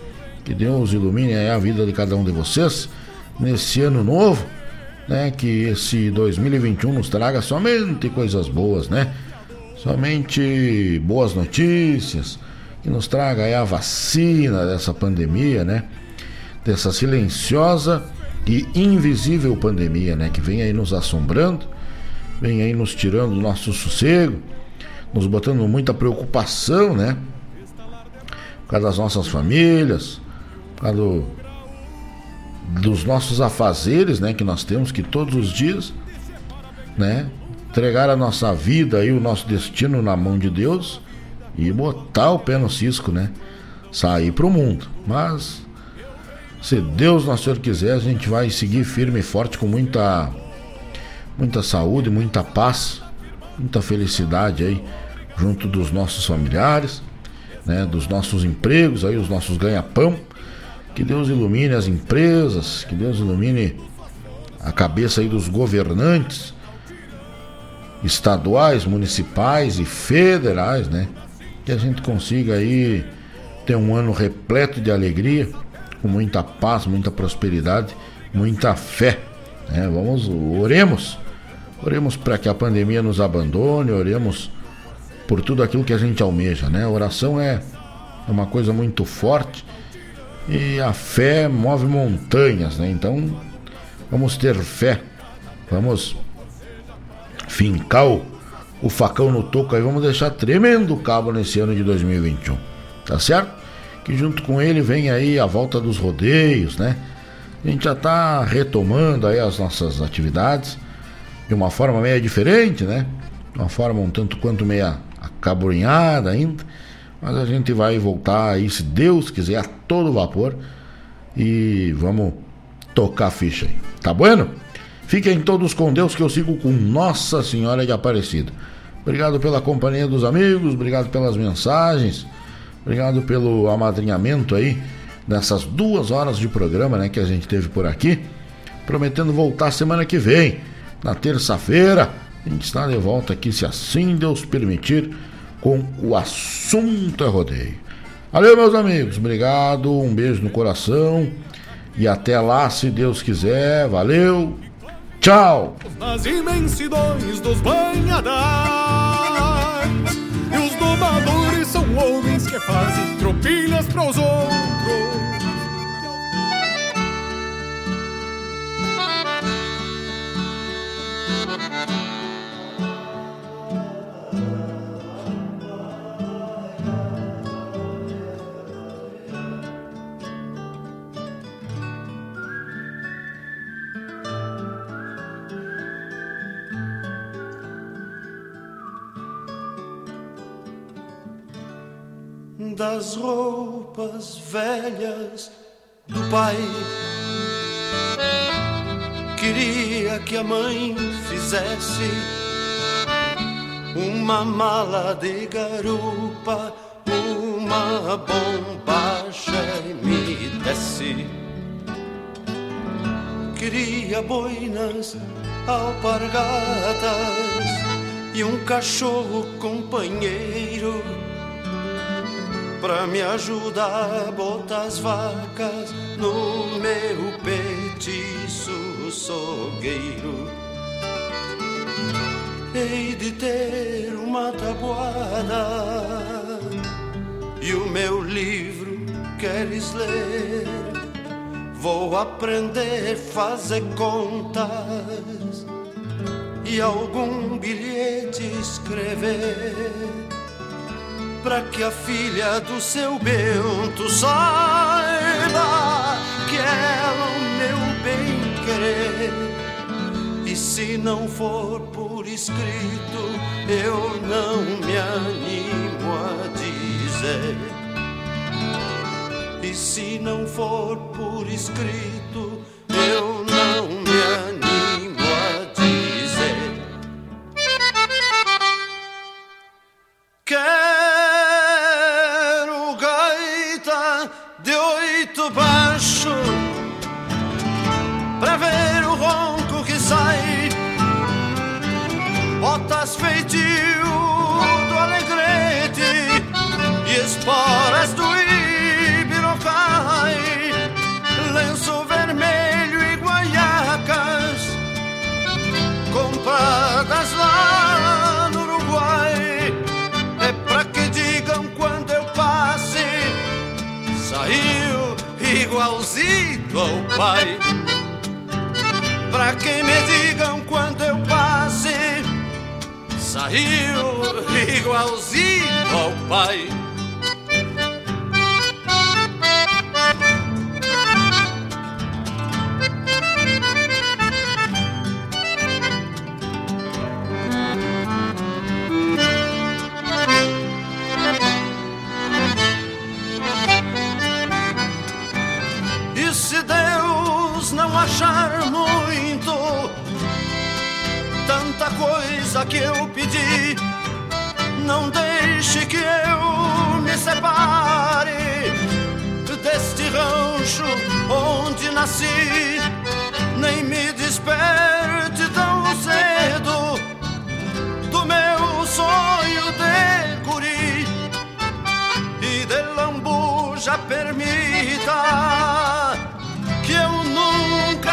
Que Deus ilumine a vida de cada um de vocês nesse ano novo, né? Que esse 2021 nos traga somente coisas boas, né? Somente boas notícias, que nos traga aí a vacina dessa pandemia, né? Dessa silenciosa e invisível pandemia, né? Que vem aí nos assombrando vem aí nos tirando o nosso sossego, nos botando muita preocupação, né? Por causa das nossas famílias, por causa do, dos nossos afazeres, né? Que nós temos que todos os dias, né? Entregar a nossa vida e o nosso destino na mão de Deus e botar o pé no cisco, né? Sair para o mundo. Mas, se Deus, nosso Senhor, quiser, a gente vai seguir firme e forte com muita muita saúde, muita paz, muita felicidade aí junto dos nossos familiares, né, dos nossos empregos, aí os nossos ganha-pão. Que Deus ilumine as empresas, que Deus ilumine a cabeça aí dos governantes estaduais, municipais e federais, né? Que a gente consiga aí ter um ano repleto de alegria, com muita paz, muita prosperidade, muita fé. Né? Vamos, oremos. Oremos para que a pandemia nos abandone, oremos por tudo aquilo que a gente almeja, né? A oração é uma coisa muito forte e a fé move montanhas, né? Então, vamos ter fé, vamos fincar o, o facão no toco aí, vamos deixar tremendo cabo nesse ano de 2021, tá certo? Que junto com ele vem aí a volta dos rodeios, né? A gente já tá retomando aí as nossas atividades de uma forma meio diferente, né? De uma forma um tanto quanto meia acabrunhada ainda, mas a gente vai voltar aí, se Deus quiser, a todo vapor e vamos tocar a ficha aí. Tá bueno? Fiquem todos com Deus que eu sigo com Nossa Senhora de Aparecida. Obrigado pela companhia dos amigos, obrigado pelas mensagens, obrigado pelo amadrinhamento aí nessas duas horas de programa né, que a gente teve por aqui. Prometendo voltar semana que vem, na terça-feira. A gente está de volta aqui, se assim Deus permitir, com o assunto é rodeio. Valeu, meus amigos. Obrigado, um beijo no coração. E até lá, se Deus quiser. Valeu. Tchau. Nas imensidões dos banhadais E os domadores são homens que fazem tropilhas pros outros das roupas velhas do pai. Queria que a mãe fizesse uma mala de garupa, uma bombacha e me desse. Queria boinas, alpargatas e um cachorro companheiro pra me ajudar a botar as vacas no meu petiço sogueiro. Hei de ter uma tabuada e o meu livro queres ler? Vou aprender fazer contas e algum bilhete escrever para que a filha do seu Bento saiba que ela o meu bem querer. E se não for por escrito, eu não me animo a dizer. E se não for por escrito, igualzinho ao pai. Pra que me digam quando eu passe, saiu igualzinho ao pai. Achar muito tanta coisa que eu pedi, Não deixe que eu me separe deste rancho onde nasci, nem me desperte tão cedo do meu sonho de guri. E de lambuja permita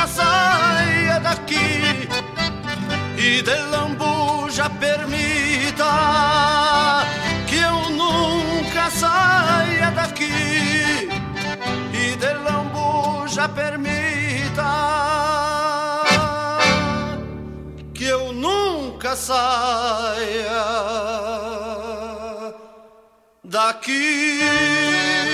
saia daqui e de lambuja permita que eu nunca saia daqui e de lambuja permita que eu nunca saia daqui.